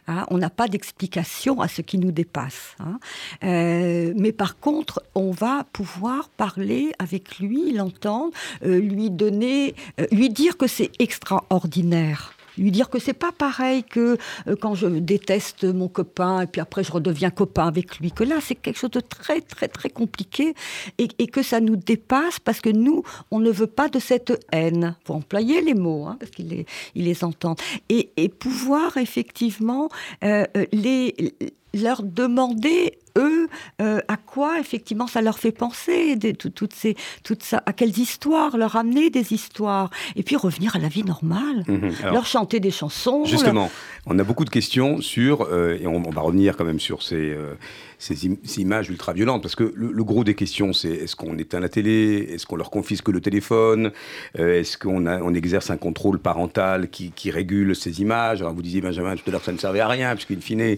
Hein. on n'a pas d'explication à ce qui nous dépasse. Hein. Euh, mais par contre, on va pouvoir parler avec lui, l'entendre, euh, lui donner, euh, lui dire que c'est extraordinaire lui dire que c'est pas pareil que euh, quand je déteste mon copain et puis après je redeviens copain avec lui, que là c'est quelque chose de très très très compliqué et, que ça nous dépasse parce que nous on ne veut pas de cette haine. Faut employer les mots hein, parce qu'il les, il les entend et, pouvoir effectivement euh, euh, les leur demander eux, euh, à quoi effectivement ça leur fait penser, des, toutes ces, toutes ça, à quelles histoires, leur amener des histoires, et puis revenir à la vie normale, mhm. leur chanter des chansons. Justement, on a beaucoup de questions sur, euh, et on, va revenir quand même sur ces, euh, ces, images ultra-violentes, parce que le, gros des questions, c'est est-ce qu'on éteint la télé, est-ce qu'on leur confisque le téléphone, est-ce qu'on on exerce un contrôle parental qui, qui, régule ces images? Alors vous disiez, Benjamin, tout à l'heure, ça ne servait à rien, puisqu'in fine,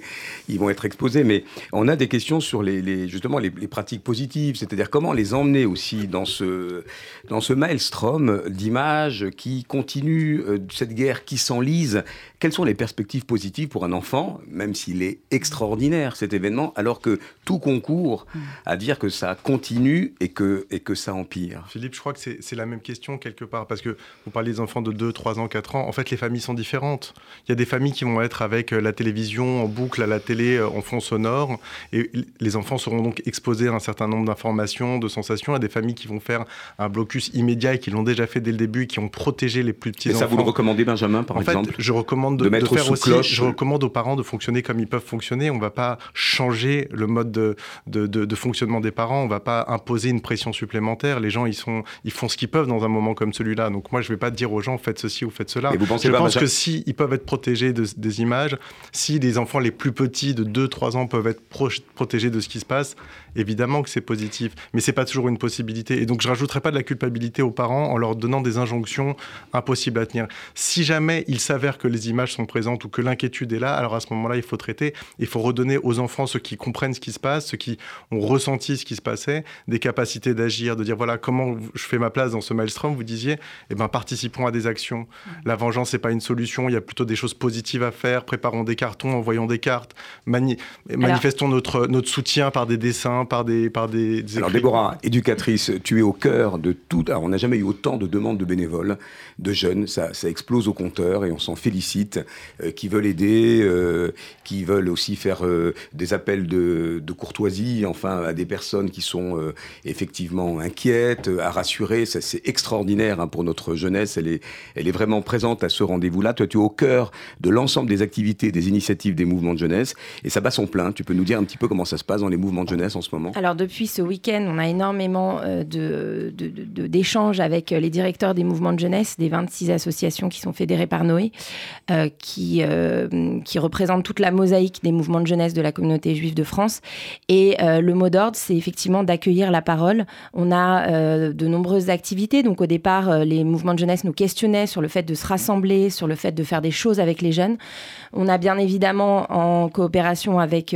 ils vont être exposés, mais on a des questions sur les, justement les, pratiques positives, c'est-à-dire comment les emmener aussi dans ce, dans ce maelstrom d'images qui continue, euh, cette guerre qui s'enlise. Quelles sont les perspectives positives pour un enfant, même s'il est extraordinaire cet événement, alors que tout concourt à dire que ça continue et que, et que ça empire Philippe, je crois que c'est la même question quelque part, parce que vous parlez des enfants de 2, 3 ans, 4 ans, en fait les familles sont différentes. Il y a des familles qui vont être avec euh, la télévision en boucle à la télé euh, en fond sonore, et les enfants seront donc exposés à un certain nombre d'informations, de sensations, à des familles qui vont faire un blocus immédiat et qui l'ont déjà fait dès le début, qui ont protégé les plus petits et ça, vous le recommandez, Benjamin, par exemple Je recommande de, mettre faire aussi, je recommande aux parents de fonctionner comme ils peuvent fonctionner. On ne va pas changer le mode de, de, fonctionnement des parents. On ne va pas imposer une pression supplémentaire. Les gens, ils, sont, ils font ce qu'ils peuvent dans un moment comme celui-là. Donc moi, je ne vais pas dire aux gens, faites ceci ou faites cela. Et vous pensez je pense que si ils peuvent être protégés des images, si les enfants les plus petits de 2-3 ans peuvent être protégés de ce qui se passe, évidemment que c'est positif, mais c'est pas toujours une possibilité. Et donc je rajouterai pas de la culpabilité aux parents en leur donnant des injonctions impossibles à tenir. Si jamais il s'avère que les images sont présentes ou que l'inquiétude est là, alors à ce moment-là, il faut traiter, il faut redonner aux enfants, ceux qui comprennent ce qui se passe, ceux qui ont ressenti ce qui se passait, des capacités d'agir, de dire voilà comment je fais ma place dans ce maelstrom. Vous disiez, eh ben participons à des actions. La vengeance c'est pas une solution, il y a plutôt des choses positives à faire. Préparons des cartons, envoyons des cartes, manifestons notre notre soutien par des dessins, par des, par des, Alors Déborah, éducatrice, tu es au cœur de tout. Alors on n'a jamais eu autant de demandes de bénévoles, de jeunes. Ça, ça explose au compteur et on s'en félicite. Euh, qui veulent aider, euh, qui veulent aussi faire euh, des appels de de, courtoisie, enfin, à des personnes qui sont effectivement inquiètes, à rassurer. Ça, c'est extraordinaire hein, pour notre jeunesse. Elle est, elle est vraiment présente à ce rendez-vous-là. Toi, tu es au cœur de l'ensemble des activités, des initiatives des mouvements de jeunesse, et ça bat son plein. Tu peux nous dire un petit peu comment ça se passe dans les mouvements de jeunesse en ce moment? Alors, depuis ce week-end, on a énormément de, d'échanges avec les directeurs des mouvements de jeunesse, des 26 associations qui sont fédérées par Noé, qui, qui représentent toute la mosaïque des mouvements de jeunesse de la communauté juive de France. Et euh, le mot d'ordre, c'est effectivement d'accueillir la parole. On a euh, de nombreuses activités. Donc au départ, euh, les mouvements de jeunesse nous questionnaient sur le fait de se rassembler, sur le fait de faire des choses avec les jeunes. On a bien évidemment, en coopération avec,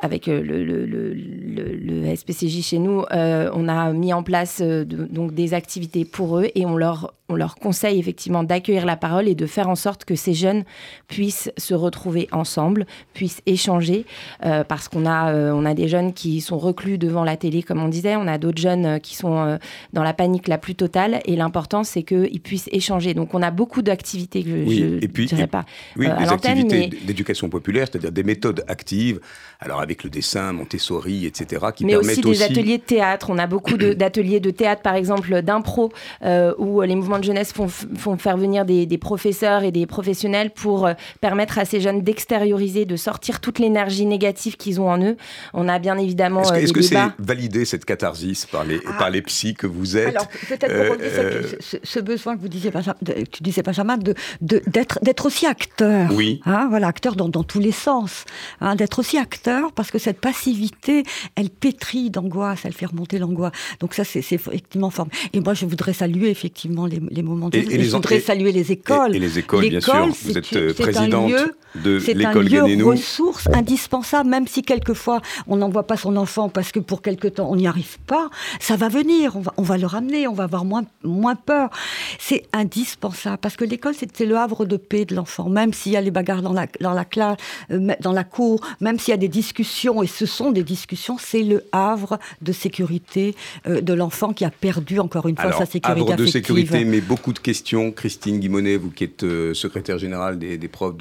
avec le, le, SPCJ chez nous, on a mis en place donc des activités pour eux et on leur, on leur conseille effectivement d'accueillir la parole et de faire en sorte que ces jeunes puissent se retrouver ensemble, puissent échanger, euh, parce qu'on a, euh, on a des jeunes qui sont reclus devant la télé, comme on disait, on a d'autres jeunes euh, qui sont dans la panique la plus totale, et l'important, c'est qu'ils puissent échanger. Donc, on a beaucoup d'activités que je ne dirais pas oui, à des activités d'éducation populaire, c'est-à-dire des méthodes actives, alors avec le dessin, Montessori, etc., qui Mais permettent aussi des ateliers de théâtre. On a beaucoup d'ateliers de, théâtre, par exemple, d'impro, où les mouvements de jeunesse font, font faire venir des, des, professeurs et des professionnels pour permettre à ces jeunes d'extérioriser, de sortir toute l'énergie négative qu'ils ont en eux. On a bien évidemment. Est-ce que euh, c'est validé cette catharsis par les, ah. par les psys que vous êtes Alors peut-être pour euh, ce, besoin que vous disiez, tu disais Benjamin, de, d'être, d'être aussi acteur. Oui. Hein, voilà, acteur dans, dans tous les sens. Hein, d'être aussi acteur parce que cette passivité, elle pétrit d'angoisse, elle fait remonter l'angoisse. Donc ça, c'est, effectivement fort. Et moi, je voudrais saluer effectivement les, les moments de. Et, et je voudrais saluer les écoles. Et, les écoles, bien sûr. Vous êtes euh, présidente de l'école C'est un lieu ressource indispensable, même si quelquefois on n'envoie pas son enfant parce que pour quelque temps on n'y arrive pas. Ça va venir, on va, on va le ramener, on va avoir moins, moins peur. C'est indispensable parce que l'école c'est le havre de paix de l'enfant, même s'il y a les bagarres dans la, dans la classe, euh, dans la cour, même s'il y a des discussions, et ce sont des discussions, c'est le havre de sécurité euh, de l'enfant qui a perdu encore une fois sa sécurité havre de sécurité, mais beaucoup de questions. Christine Guimonet, vous qui êtes euh, secrétaire générale des, des profs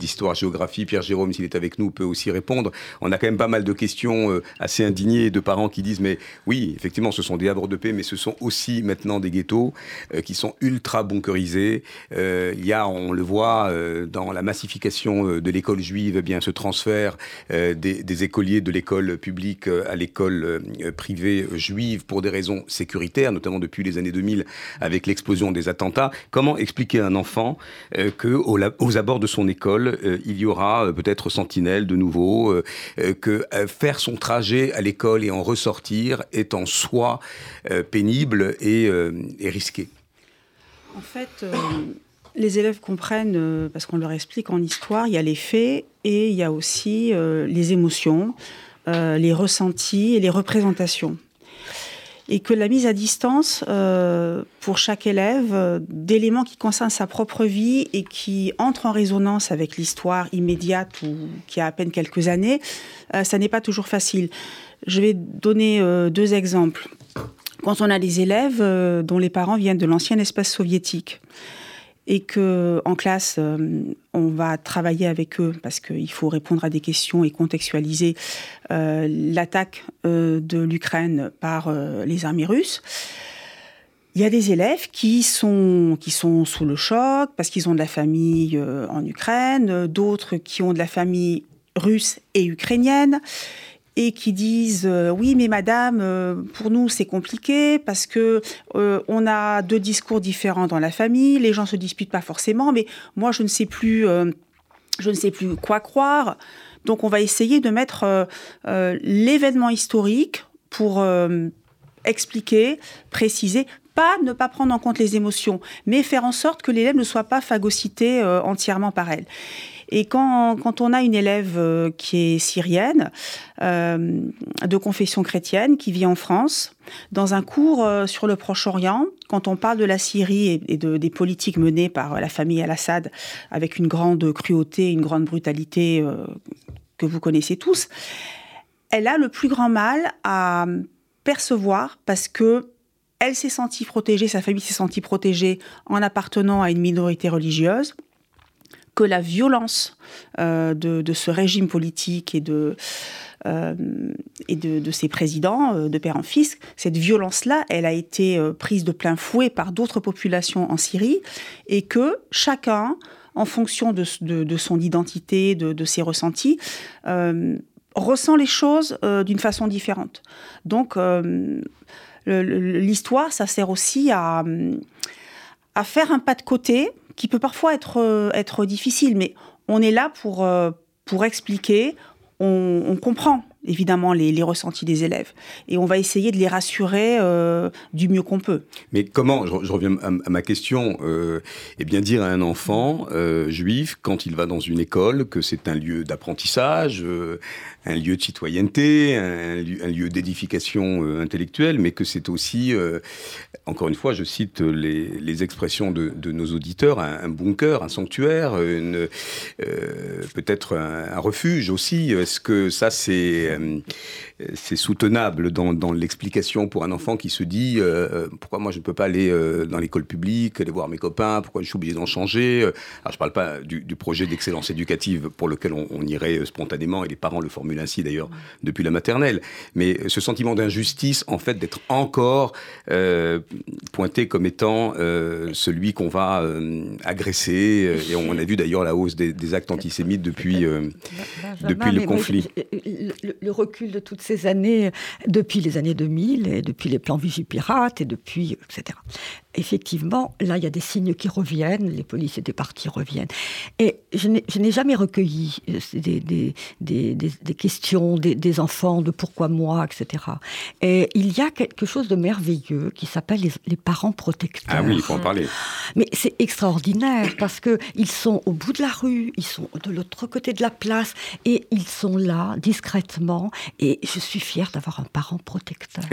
d'histoire, géographie, Pierre Jérôme, s'il est avec nous, peut aussi répondre. On a quand même pas mal de questions euh, assez indignées de parents qui disent mais oui, effectivement, ce sont des havres de paix, mais ce sont aussi maintenant des ghettos qui sont ultra bunkerisés. Il y a, on le voit, dans la massification de l'école juive, eh bien ce transfert des, des, écoliers de l'école publique à l'école privée juive pour des raisons sécuritaires, notamment depuis les années 2000 avec l'explosion des attentats. Comment expliquer à un enfant que aux abords de son école, il y aura peut-être sentinelle de nouveau, euh, euh, que euh, faire son trajet à l'école et en ressortir est en soi pénible et, risqué? En fait, les élèves comprennent, parce qu'on leur explique en histoire, il y a les faits et il y a aussi les émotions, les ressentis et les représentations et que la mise à distance euh, pour chaque élève euh, d'éléments qui concernent sa propre vie et qui entrent en résonance avec l'histoire immédiate ou qui a à peine quelques années, euh, ça n'est pas toujours facile. Je vais donner deux exemples. Quand on a des élèves dont les parents viennent de l'ancien espace soviétique, et que en classe euh, on va travailler avec eux parce qu'il faut répondre à des questions et contextualiser euh, l'attaque euh, de l'Ukraine par les armées russes. Il y a des élèves qui sont, qui sont sous le choc parce qu'ils ont de la famille en Ukraine, d'autres qui ont de la famille russe et ukrainienne et qui disent euh, oui mais madame euh, pour nous c'est compliqué parce que euh, on a deux discours différents dans la famille les gens se disputent pas forcément mais moi je ne sais plus je ne sais plus quoi croire donc on va essayer de mettre l'événement historique pour expliquer préciser pas ne pas prendre en compte les émotions, mais faire en sorte que l'élève ne soit pas phagocyté entièrement par elle. Et quand, on a une élève euh, qui est syrienne, euh, de confession chrétienne, qui vit en France, dans un cours euh, sur le Proche-Orient, quand on parle de la Syrie et, de, des politiques menées par la famille Al-Assad, avec une grande cruauté, une grande brutalité que vous connaissez tous, elle a le plus grand mal à percevoir parce que elle s'est sentie protégée, sa famille s'est sentie protégée en appartenant à une minorité religieuse que la violence de, de, ce régime politique et de, et de, ses présidents, de père en fils, cette violence-là, elle a été prise de plein fouet par d'autres populations en Syrie et que chacun, en fonction de, son identité, de, ses ressentis, ressent les choses d'une façon différente. Donc, l'histoire, ça sert aussi à faire un pas de côté qui peut parfois être, euh, être difficile, mais on est là pour, euh, pour expliquer, on comprend évidemment les, ressentis des élèves. Et on va essayer de les rassurer euh, du mieux qu'on peut. Mais comment, je, reviens à, ma question, euh, eh bien dire à un enfant juif, quand il va dans une école, que c'est un lieu d'apprentissage, un lieu de citoyenneté, un, lieu d'édification intellectuelle, mais que c'est aussi, encore une fois, je cite les, expressions de, nos auditeurs, un, bunker, un sanctuaire, peut-être un, un, refuge aussi. Est-ce que ça, c'est euh, c'est soutenable dans, l'explication pour un enfant qui se dit euh, euh, pourquoi moi je ne peux pas aller dans l'école publique, aller voir mes copains, pourquoi je suis obligé d'en changer. Alors je ne parle pas du, projet d'excellence éducative pour lequel on, irait spontanément, et les parents le formulent ainsi d'ailleurs depuis la maternelle, mais ce sentiment d'injustice, en fait, d'être encore pointé comme étant celui qu'on va agresser, et on a vu d'ailleurs la hausse des, actes antisémites depuis, depuis le conflit le recul de toutes ces années, depuis les années 2000, et depuis les plans Vigipirate, et depuis, etc effectivement, là, il y a des signes qui reviennent, les policiers des partis reviennent. Et je n'ai jamais recueilli euh, des, des, questions des, enfants de pourquoi moi, etc. Et il y a quelque chose de merveilleux qui s'appelle les, parents protecteurs. Ah oui, il faut en parler. Mais c'est extraordinaire parce qu'ils sont au bout de la rue, ils sont de l'autre côté de la place et ils sont là discrètement. Et je suis fière d'avoir un parent protecteur.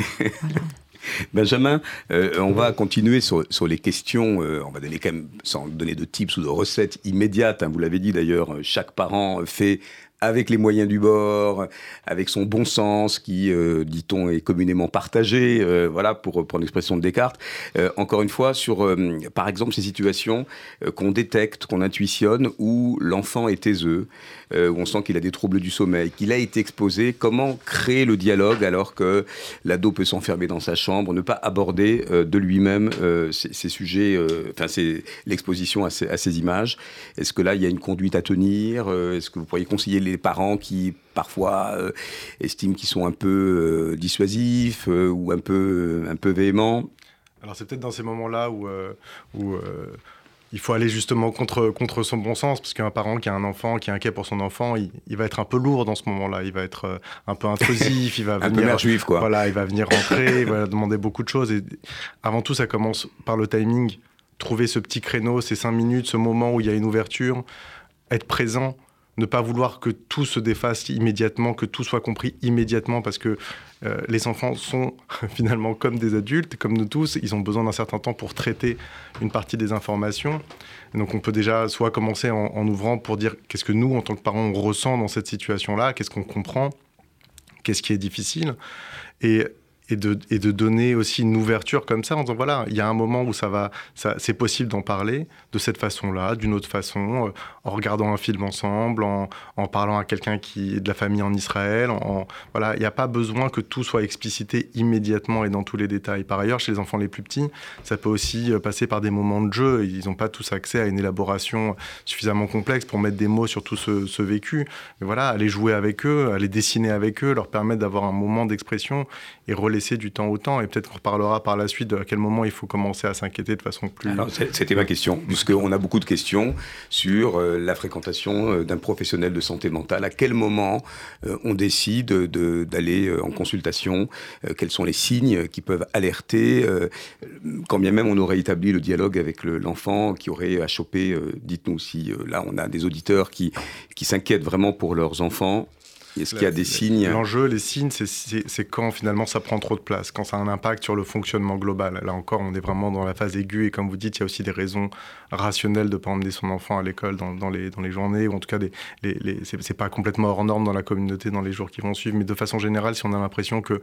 voilà. Benjamin, euh, on va continuer sur, les questions. Euh, on va donner quand même, sans donner de tips ou de recettes immédiates. Hein, vous l'avez dit d'ailleurs, chaque parent fait avec les moyens du bord, avec son bon sens qui, euh, dit-on, est communément partagé, euh, voilà, pour reprendre l'expression de Descartes. Euh, encore une fois, sur, par exemple, ces situations qu'on détecte, qu'on intuitionne, où l'enfant est taiseux, où on sent qu'il a des troubles du sommeil, qu'il a été exposé, comment créer le dialogue alors que l'ado peut s'enfermer dans sa chambre, ne pas aborder de lui-même ces, sujets, enfin, l'exposition à, ces images? Est-ce que là, il y a une conduite à tenir Est-ce que vous pourriez conseiller les parents qui parfois euh, estiment qu'ils sont un peu euh, dissuasifs euh, ou un peu, un peu véhéments? Alors c'est peut-être dans ces moments-là où il faut aller justement contre, contre son bon sens, parce qu'un parent qui a un enfant, qui est inquiet pour son enfant, il, va être un peu lourd dans ce moment-là. Il va être un peu intrusif, il va venir. un peu juif, quoi. Voilà, il va venir rentrer, il va demander beaucoup de choses. Et avant tout, ça commence par le timing. Trouver ce petit créneau, ces cinq minutes, ce moment où il y a une ouverture, être présent ne pas vouloir que tout se défasse immédiatement, que tout soit compris immédiatement, parce que euh, les enfants sont finalement comme des adultes, comme nous tous, ils ont besoin d'un certain temps pour traiter une partie des informations. donc on peut déjà soit commencer en, ouvrant pour dire qu'est-ce que nous, en tant que parents, on ressent dans cette situation-là, qu'est-ce qu'on comprend, qu'est-ce qui est difficile. Et et de, et donner aussi une ouverture comme ça en disant voilà, il y a un moment où ça va, c'est possible d'en parler de cette façon-là, d'une autre façon, euh, en regardant un film ensemble, en, parlant à quelqu'un qui est de la famille en Israël. Voilà, il n'y a pas besoin que tout soit explicité immédiatement et dans tous les détails. Par ailleurs, chez les enfants les plus petits, ça peut aussi euh, passer par des moments de jeu. Ils n'ont pas tous accès à une élaboration suffisamment complexe pour mettre des mots sur tout ce, vécu. Mais voilà, aller jouer avec eux, aller dessiner avec eux, leur permettre d'avoir un moment d'expression et laisser du temps au temps Et peut-être qu'on reparlera par la suite de à quel moment il faut commencer à s'inquiéter de façon plus. C'était ma question, puisqu'on a beaucoup de questions sur euh, la fréquentation euh, d'un professionnel de santé mentale. À quel moment euh, on décide d'aller en consultation Quels sont les signes qui peuvent alerter Quand bien même on aurait établi le dialogue avec l'enfant qui aurait à choper, dites-nous si là on a des auditeurs qui s'inquiètent vraiment pour leurs enfants est-ce qu'il y a des signes L'enjeu, les signes, c'est quand finalement ça prend trop de place, quand ça a un impact sur le fonctionnement global. Là encore, on est vraiment dans la phase aiguë et comme vous dites, il y a aussi des raisons rationnelles de ne pas emmener son enfant à l'école dans, les, dans les journées, ou en tout cas, c'est pas complètement hors norme dans la communauté dans les jours qui vont suivre, mais de façon générale, si on a l'impression que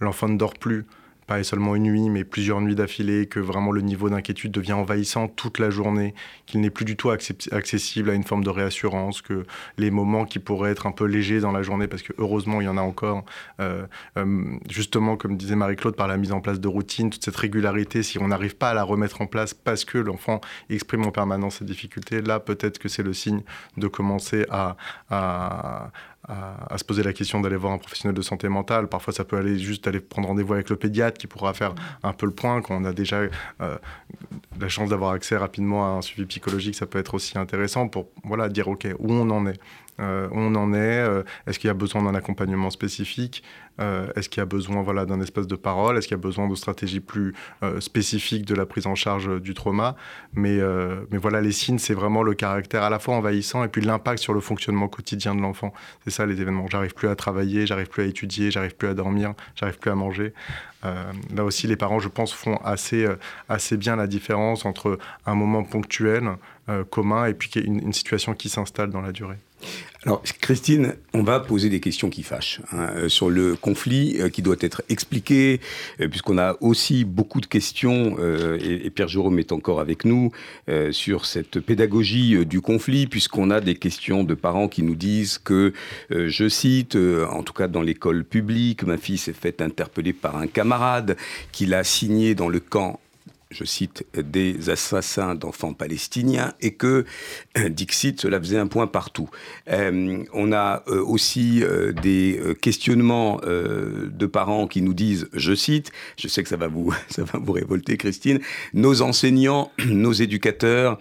l'enfant ne dort plus, pas seulement une nuit, mais plusieurs nuits d'affilée, que vraiment le niveau d'inquiétude devient envahissant toute la journée, qu'il n'est plus du tout accessible à une forme de réassurance, que les moments qui pourraient être un peu légers dans la journée, parce que heureusement il y en a encore, euh, euh, justement comme disait Marie-Claude, par la mise en place de routines, toute cette régularité, si on n'arrive pas à la remettre en place parce que l'enfant exprime en permanence ses difficultés, là peut-être que c'est le signe de commencer à, à, à, se poser la question d'aller voir un professionnel de santé mentale. Parfois, ça peut aller juste aller prendre rendez-vous avec le pédiatre qui pourra faire un peu le point. Quand on a déjà euh, la chance d'avoir accès rapidement à un suivi psychologique, ça peut être aussi intéressant pour voilà, dire OK, où on en est. Euh, on en est, euh, est-ce qu'il y a besoin d'un accompagnement spécifique, est-ce qu'il y a besoin voilà, d'un espace de parole, est-ce qu'il y a besoin de stratégies plus spécifiques de la prise en charge du trauma. Mais, voilà, les signes, c'est vraiment le caractère à la fois envahissant et puis l'impact sur le fonctionnement quotidien de l'enfant. C'est ça les événements. J'arrive plus à travailler, j'arrive plus à étudier, j'arrive plus à dormir, j'arrive plus à manger. Euh, là aussi, les parents, je pense, font assez, euh, assez bien la différence entre un moment ponctuel, euh, commun, et puis une situation qui s'installe dans la durée. Alors, Christine, on va poser des questions qui fâchent hein, euh, sur le conflit euh, qui doit être expliqué, euh, puisqu'on a aussi beaucoup de questions, et, Pierre Jérôme est encore avec nous, sur cette pédagogie du conflit, puisqu'on a des questions de parents qui nous disent que, je cite, en tout cas dans l'école publique, ma fille s'est faite interpeller par un camarade qui l'a signé dans le camp je cite, des assassins d'enfants palestiniens et que, Dixit, cela faisait un point partout. Euh, on a euh, aussi euh, des questionnements de parents qui nous disent, je cite, je sais que ça va vous, ça va vous révolter, Christine, nos enseignants, nos éducateurs,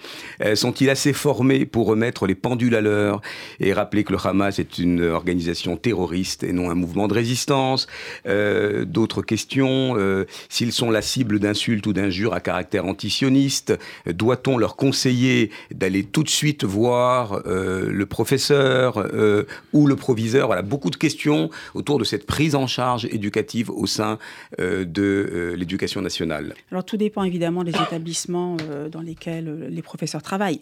sont-ils assez formés pour remettre les pendules à l'heure et rappeler que le Hamas est une organisation terroriste et non un mouvement de résistance? D'autres questions, s'ils sont la cible d'insultes ou d'injures caractère antisioniste Doit-on leur conseiller d'aller tout de suite voir euh, le professeur euh, ou le proviseur? Voilà, beaucoup de questions autour de cette prise en charge éducative au sein euh, de l'éducation nationale. Alors tout dépend évidemment des établissements dans lesquels les professeurs travaillent.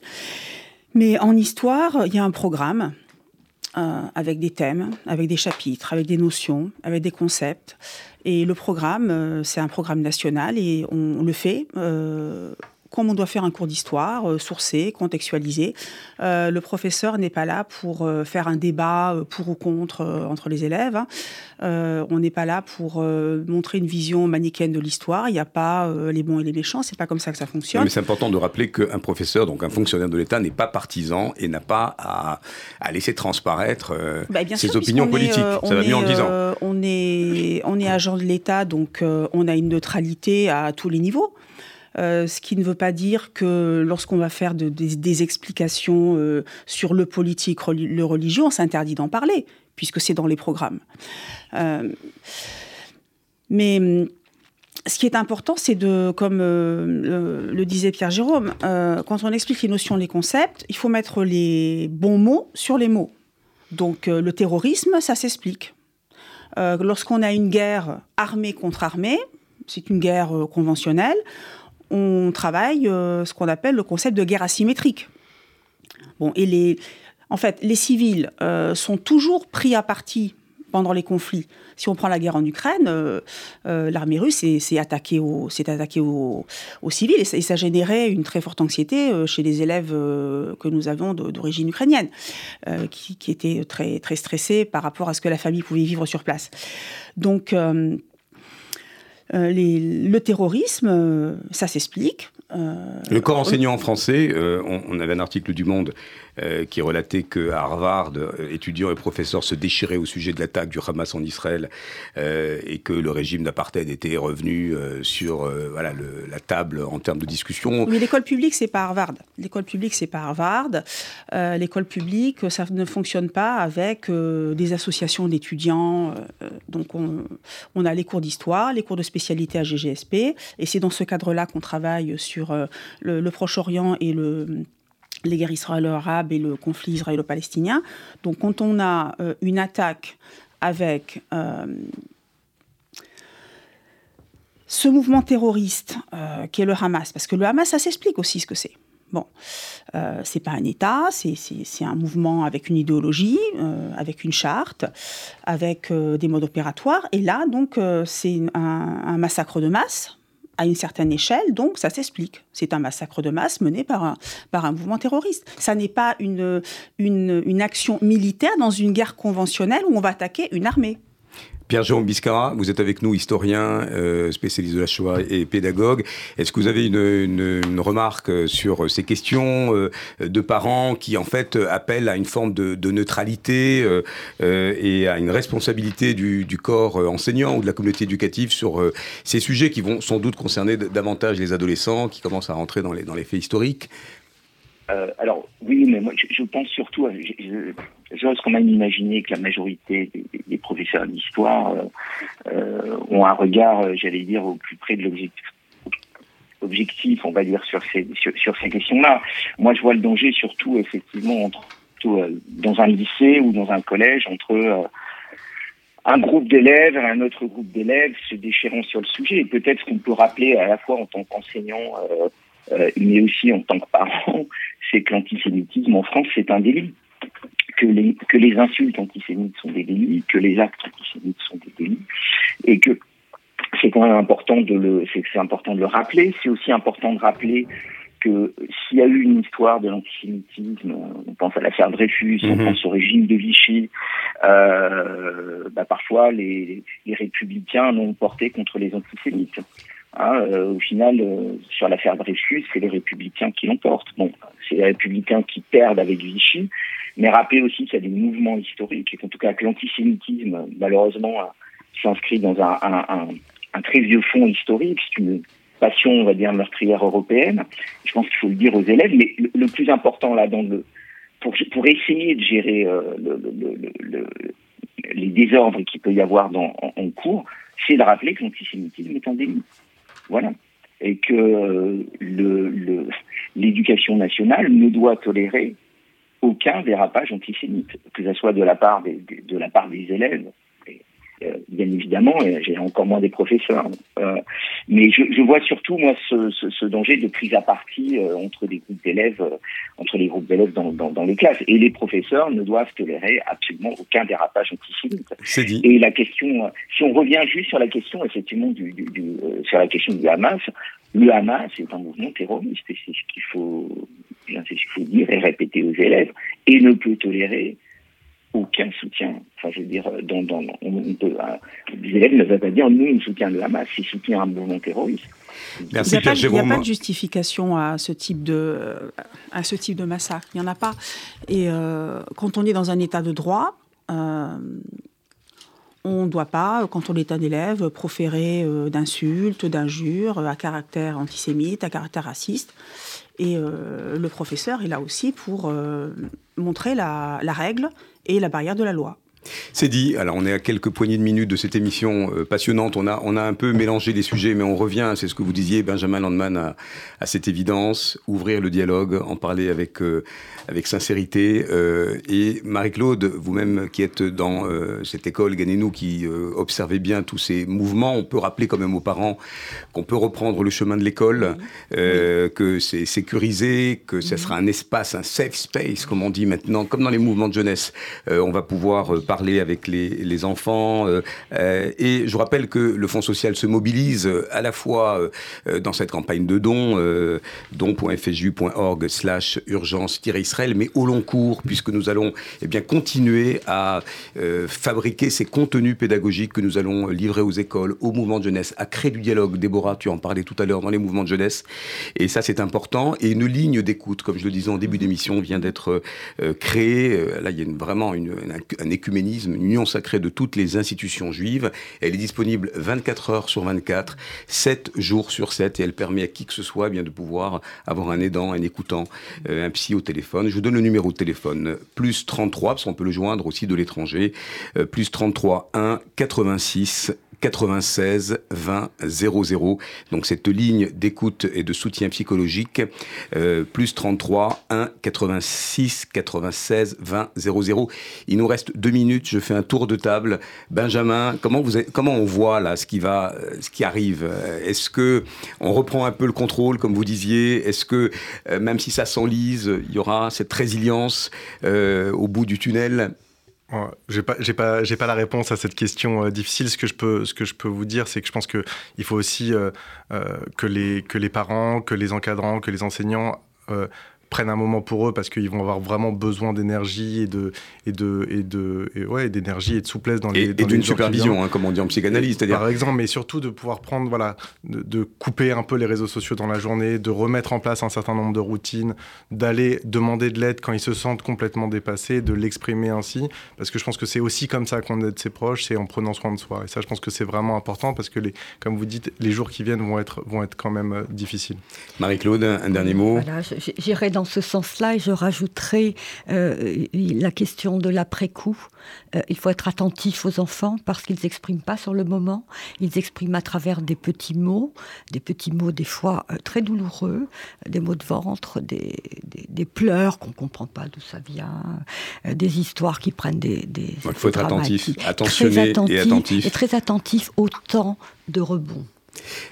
Mais en histoire, il y a un programme avec des thèmes, avec des chapitres, avec des notions, avec des concepts. Et le programme, euh, c'est un programme national et on, le fait euh, comme on doit faire un cours d'histoire, euh, sourcé, contextualisé. le professeur n'est pas là pour faire un débat pour ou contre entre les élèves. Hein. on n'est pas là pour montrer une vision manichéenne de l'histoire. Il n'y a pas les bons et les méchants. C'est pas comme ça que ça fonctionne. mais c'est important de rappeler qu'un professeur, donc un fonctionnaire de l'État, n'est pas partisan et n'a pas à, laisser transparaître bah, ses opinions politiques. ça va mieux en disant. on est on est agent de l'État, donc on a une neutralité à tous les niveaux. Euh, ce qui ne veut pas dire que lorsqu'on va faire des, explications euh, sur le politique, le religieux, on s'interdit d'en parler, puisque c'est dans les programmes. Euh, mais ce qui est important, c'est de, comme le, disait Pierre Jérôme, quand on explique les notions, les concepts, il faut mettre les bons mots sur les mots. Donc le terrorisme, ça s'explique. Lorsqu'on a une guerre armée contre armée, c'est une guerre conventionnelle, on travaille euh, ce qu'on appelle le concept de guerre asymétrique. Bon, et les, en fait, les civils euh, sont toujours pris à partie pendant les conflits. Si on prend la guerre en Ukraine, euh, l'armée russe s'est attaquée, aux, civils et ça, générait une très forte anxiété chez les élèves que nous avons d'origine ukrainienne, qui, qui, étaient très, très stressés par rapport à ce que la famille pouvait vivre sur place. Donc, euh, le terrorisme, euh, ça s'explique. Euh, le corps enseignant en français, on, on, avait un article du Monde euh, qui relatait qu'à Harvard, euh, étudiants et professeurs se déchiraient au sujet de l'attaque du Hamas en Israël euh, et que le régime d'apartheid était revenu sur voilà, la table en termes de discussion. Mais l'école publique, c'est pas Harvard. L'école publique, c'est pas Harvard. l'école publique, ça ne fonctionne pas avec des associations d'étudiants. donc, on, on, a les cours d'histoire, les cours de spécialité à GGSP, et c'est dans ce cadre-là qu'on travaille sur le Proche-Orient et le les guerres israélo-arabes et le conflit israélo-palestinien. Donc quand on a euh, une attaque avec euh, ce mouvement terroriste euh, qui est le Hamas, parce que le Hamas, ça s'explique aussi ce que c'est. Bon, euh, c'est pas un État, c'est un mouvement avec une idéologie, avec une charte, avec des modes opératoires. Et là, donc, c'est un, massacre de masse à une certaine échelle, donc ça s'explique. C'est un massacre de masse mené par un, par un mouvement terroriste. Ça n'est pas une, action militaire dans une guerre conventionnelle où on va attaquer une armée. Pierre-Jérôme Biscara, vous êtes avec nous, historien, euh, spécialiste de la Shoah et pédagogue. Est-ce que vous avez une, remarque sur ces questions euh, de parents qui, en fait, appellent à une forme de, neutralité euh, et à une responsabilité du, corps enseignant ou de la communauté éducative sur ces sujets qui vont sans doute concerner davantage les adolescents qui commencent à rentrer dans les, dans les faits historiques? Alors oui, mais moi je, pense surtout, j'ose quand même imaginer que la majorité des, professeurs d'histoire euh, euh, ont un regard, euh, j'allais dire, au plus près de l'objectif objectif, on va dire, sur ces, sur, ces questions-là. Moi, je vois le danger surtout, effectivement, entre, dans un lycée ou dans un collège, entre un groupe d'élèves et un autre groupe d'élèves se déchirant sur le sujet. Peut-être qu'on peut rappeler à la fois en tant qu'enseignant, mais aussi en tant que parent, c'est que l'antisémitisme en France, c'est un délit que les, que les insultes antisémites sont des délits, que les actes antisémites sont des délits, et que c'est quand même important de le, c'est important de le rappeler. C'est aussi important de rappeler que s'il y a eu une histoire de l'antisémitisme, on pense à l'affaire Dreyfus, on mhm. pense au régime de Vichy, euh, bah parfois les, les républicains l'ont porté contre les antisémites. Hein, euh, au final, euh, sur l'affaire Dreyfus, c'est les républicains qui l'emportent. Bon, c'est les républicains qui perdent avec Vichy, mais rappelez aussi qu'il y a des mouvements historiques et qu'en tout cas que l'antisémitisme, malheureusement, s'inscrit dans un, très vieux fond historique. C'est une passion, on va dire, meurtrière européenne. Je pense qu'il faut le dire aux élèves, mais le, plus important là, pour, essayer de gérer euh, le, le, les désordres qu'il peut y avoir en, en cours, c'est de rappeler que l'antisémitisme est délit. Voilà. Et que l'éducation le, nationale ne doit tolérer aucun dérapage antisémite, que ce soit de la part des, de la part des élèves euh, bien évidemment, j'ai encore moins des professeurs. Euh, mais je, je, vois surtout, moi, ce, ce, ce, danger de prise à partie euh, entre des groupes d'élèves, entre les groupes d'élèves dans, dans, dans, les classes. Et les professeurs ne doivent tolérer absolument aucun dérapage antisémite. Dit. Et la question, si on revient juste sur la question, effectivement, du, du, du sur la question du Hamas, le Hamas est un mouvement terroriste, et c'est ce qu'il faut, c'est ce qu'il faut dire et répéter aux élèves, et ne peut tolérer aucun soutien. Enfin, je veux dire, dans, dans, on peut, les élèves ne veulent pas dire nous, on soutient le Hamas, ils soutiennent un mouvement terroriste. Merci, il n'y a, pas de justification à ce type de, à ce type de massacre. Il n'y en a pas. Et euh, quand on est dans un état de droit, euh, on ne doit pas, quand on est un élève, proférer euh, d'insultes, d'injures à caractère antisémite, à caractère raciste. Et le professeur est là aussi pour montrer la, la règle et la barrière de la loi. C'est dit. Alors, on est à quelques poignées de minutes de cette émission euh, passionnante. On a, on a un peu mélangé les sujets, mais on revient. C'est ce que vous disiez, Benjamin Landman, à, à cette évidence. Ouvrir le dialogue, en parler avec, euh, avec sincérité. Euh, et Marie-Claude, vous-même qui êtes dans cette école, gagnez-nous, qui observez bien tous ces mouvements, on peut rappeler quand même aux parents qu'on peut reprendre le chemin de l'école, que c'est sécurisé, que ça sera un espace, un safe space, comme on dit maintenant, comme dans les mouvements de jeunesse. on va pouvoir parler avec les, enfants. Euh, euh, et je rappelle que le Fonds social se mobilise euh, à la fois dans cette campagne de dons, don.fju.org slash urgence-israël, mais au long cours, puisque nous allons eh bien, continuer à fabriquer ces contenus pédagogiques que nous allons livrer aux écoles, aux mouvements de jeunesse, à créer du dialogue. Déborah, tu en parlais tout à l'heure dans les mouvements de jeunesse. Et ça, c'est important. Et une ligne d'écoute, comme je le disais en début d'émission, vient d'être créée. Là, il y a vraiment une, un écuménisme union sacrée de toutes les institutions juives. Elle est disponible 24 heures sur 24, 7 jours sur 7, et elle permet à qui que ce soit eh bien de pouvoir avoir un aidant, un écoutant, euh, un psy au téléphone. Je vous donne le numéro de téléphone, plus 33, parce qu'on peut le joindre aussi de l'étranger, euh, plus 33 1 86 96 20 00. Donc cette ligne d'écoute et de soutien psychologique, euh, plus 33 1 86 96 20 00. Il nous reste deux minutes, je fais un tour de table. Benjamin, comment, on voit là ce qui, euh, arrive? Est-ce que on reprend un peu le contrôle, comme vous disiez? Est-ce que, euh, même si ça s'enlise, il y aura cette résilience au bout du tunnel? J'ai pas, j'ai pas, j'ai pas la réponse à cette question euh, difficile. Ce que je peux, ce que je peux vous dire, c'est que je pense que il faut aussi euh, euh, que les que les parents, que les encadrants, que les enseignants prennent un moment pour eux parce qu'ils vont avoir vraiment besoin d'énergie et de et de et de et ouais d'énergie et de souplesse dans les et, et d'une supervision hein, comme on dit en psychanalyse c'est-à-dire par exemple mais surtout de pouvoir prendre voilà de, couper un peu les réseaux sociaux dans la journée de remettre en place un certain nombre de routines d'aller demander de l'aide quand ils se sentent complètement dépassés de l'exprimer ainsi parce que je pense que c'est aussi comme ça qu'on aide ses proches c'est en prenant soin de soi. Et ça je pense que c'est vraiment important parce que les comme vous dites les jours qui viennent vont être vont être quand même euh, difficiles. Marie-Claude un dernier mot. Voilà, j'irai dans ce sens-là, et je rajouterai euh, la question de l'après-coup. Euh, il faut être attentif aux enfants parce qu'ils n'expriment pas sur le moment. Ils expriment à travers des petits mots, des petits mots des fois euh, très douloureux, des mots de ventre, des, des, pleurs qu'on ne comprend pas d'où ça vient, des histoires qui prennent des... des il faut être attentif, attentionné et attentif. Et très attentif au temps de rebond.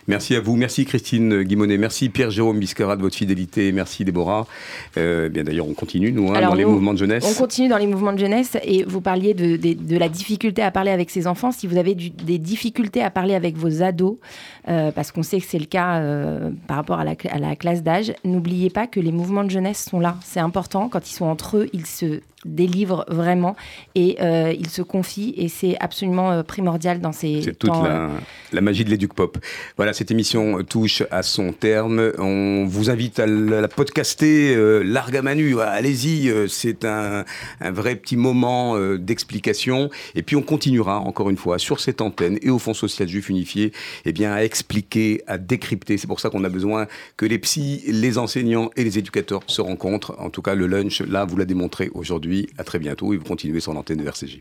Merci à vous, merci Christine Guimonet, merci Pierre-Jérôme Biscara de votre fidélité, merci Déborah. Euh, bien d'ailleurs, on continue nous hein, dans les mouvements de jeunesse. On continue dans les mouvements de jeunesse et vous parliez de, la difficulté à parler avec ses enfants. Si vous avez des difficultés à parler avec vos ados, euh, parce qu'on sait que c'est le cas euh, par rapport à la, à la classe d'âge, n'oubliez pas que les mouvements de jeunesse sont là. C'est important. Quand ils sont entre eux, ils se délivrent vraiment et euh, ils se confient et c'est absolument euh, primordial dans ces C'est toute la, la, magie de l'éduc pop. Voilà, cette émission touche à son terme. On vous invite à la, podcaster euh, largue à manu. Allez-y, c'est un, un, vrai petit moment d'explication. Et puis on continuera encore une fois sur cette antenne et au Fonds social juif unifié, eh bien à expliquer, à décrypter. C'est pour ça qu'on a besoin que les psys, les enseignants et les éducateurs se rencontrent. En tout cas, le lunch, là, vous l'a démontré aujourd'hui. À très bientôt et vous continuez sur l'antenne de RCJ.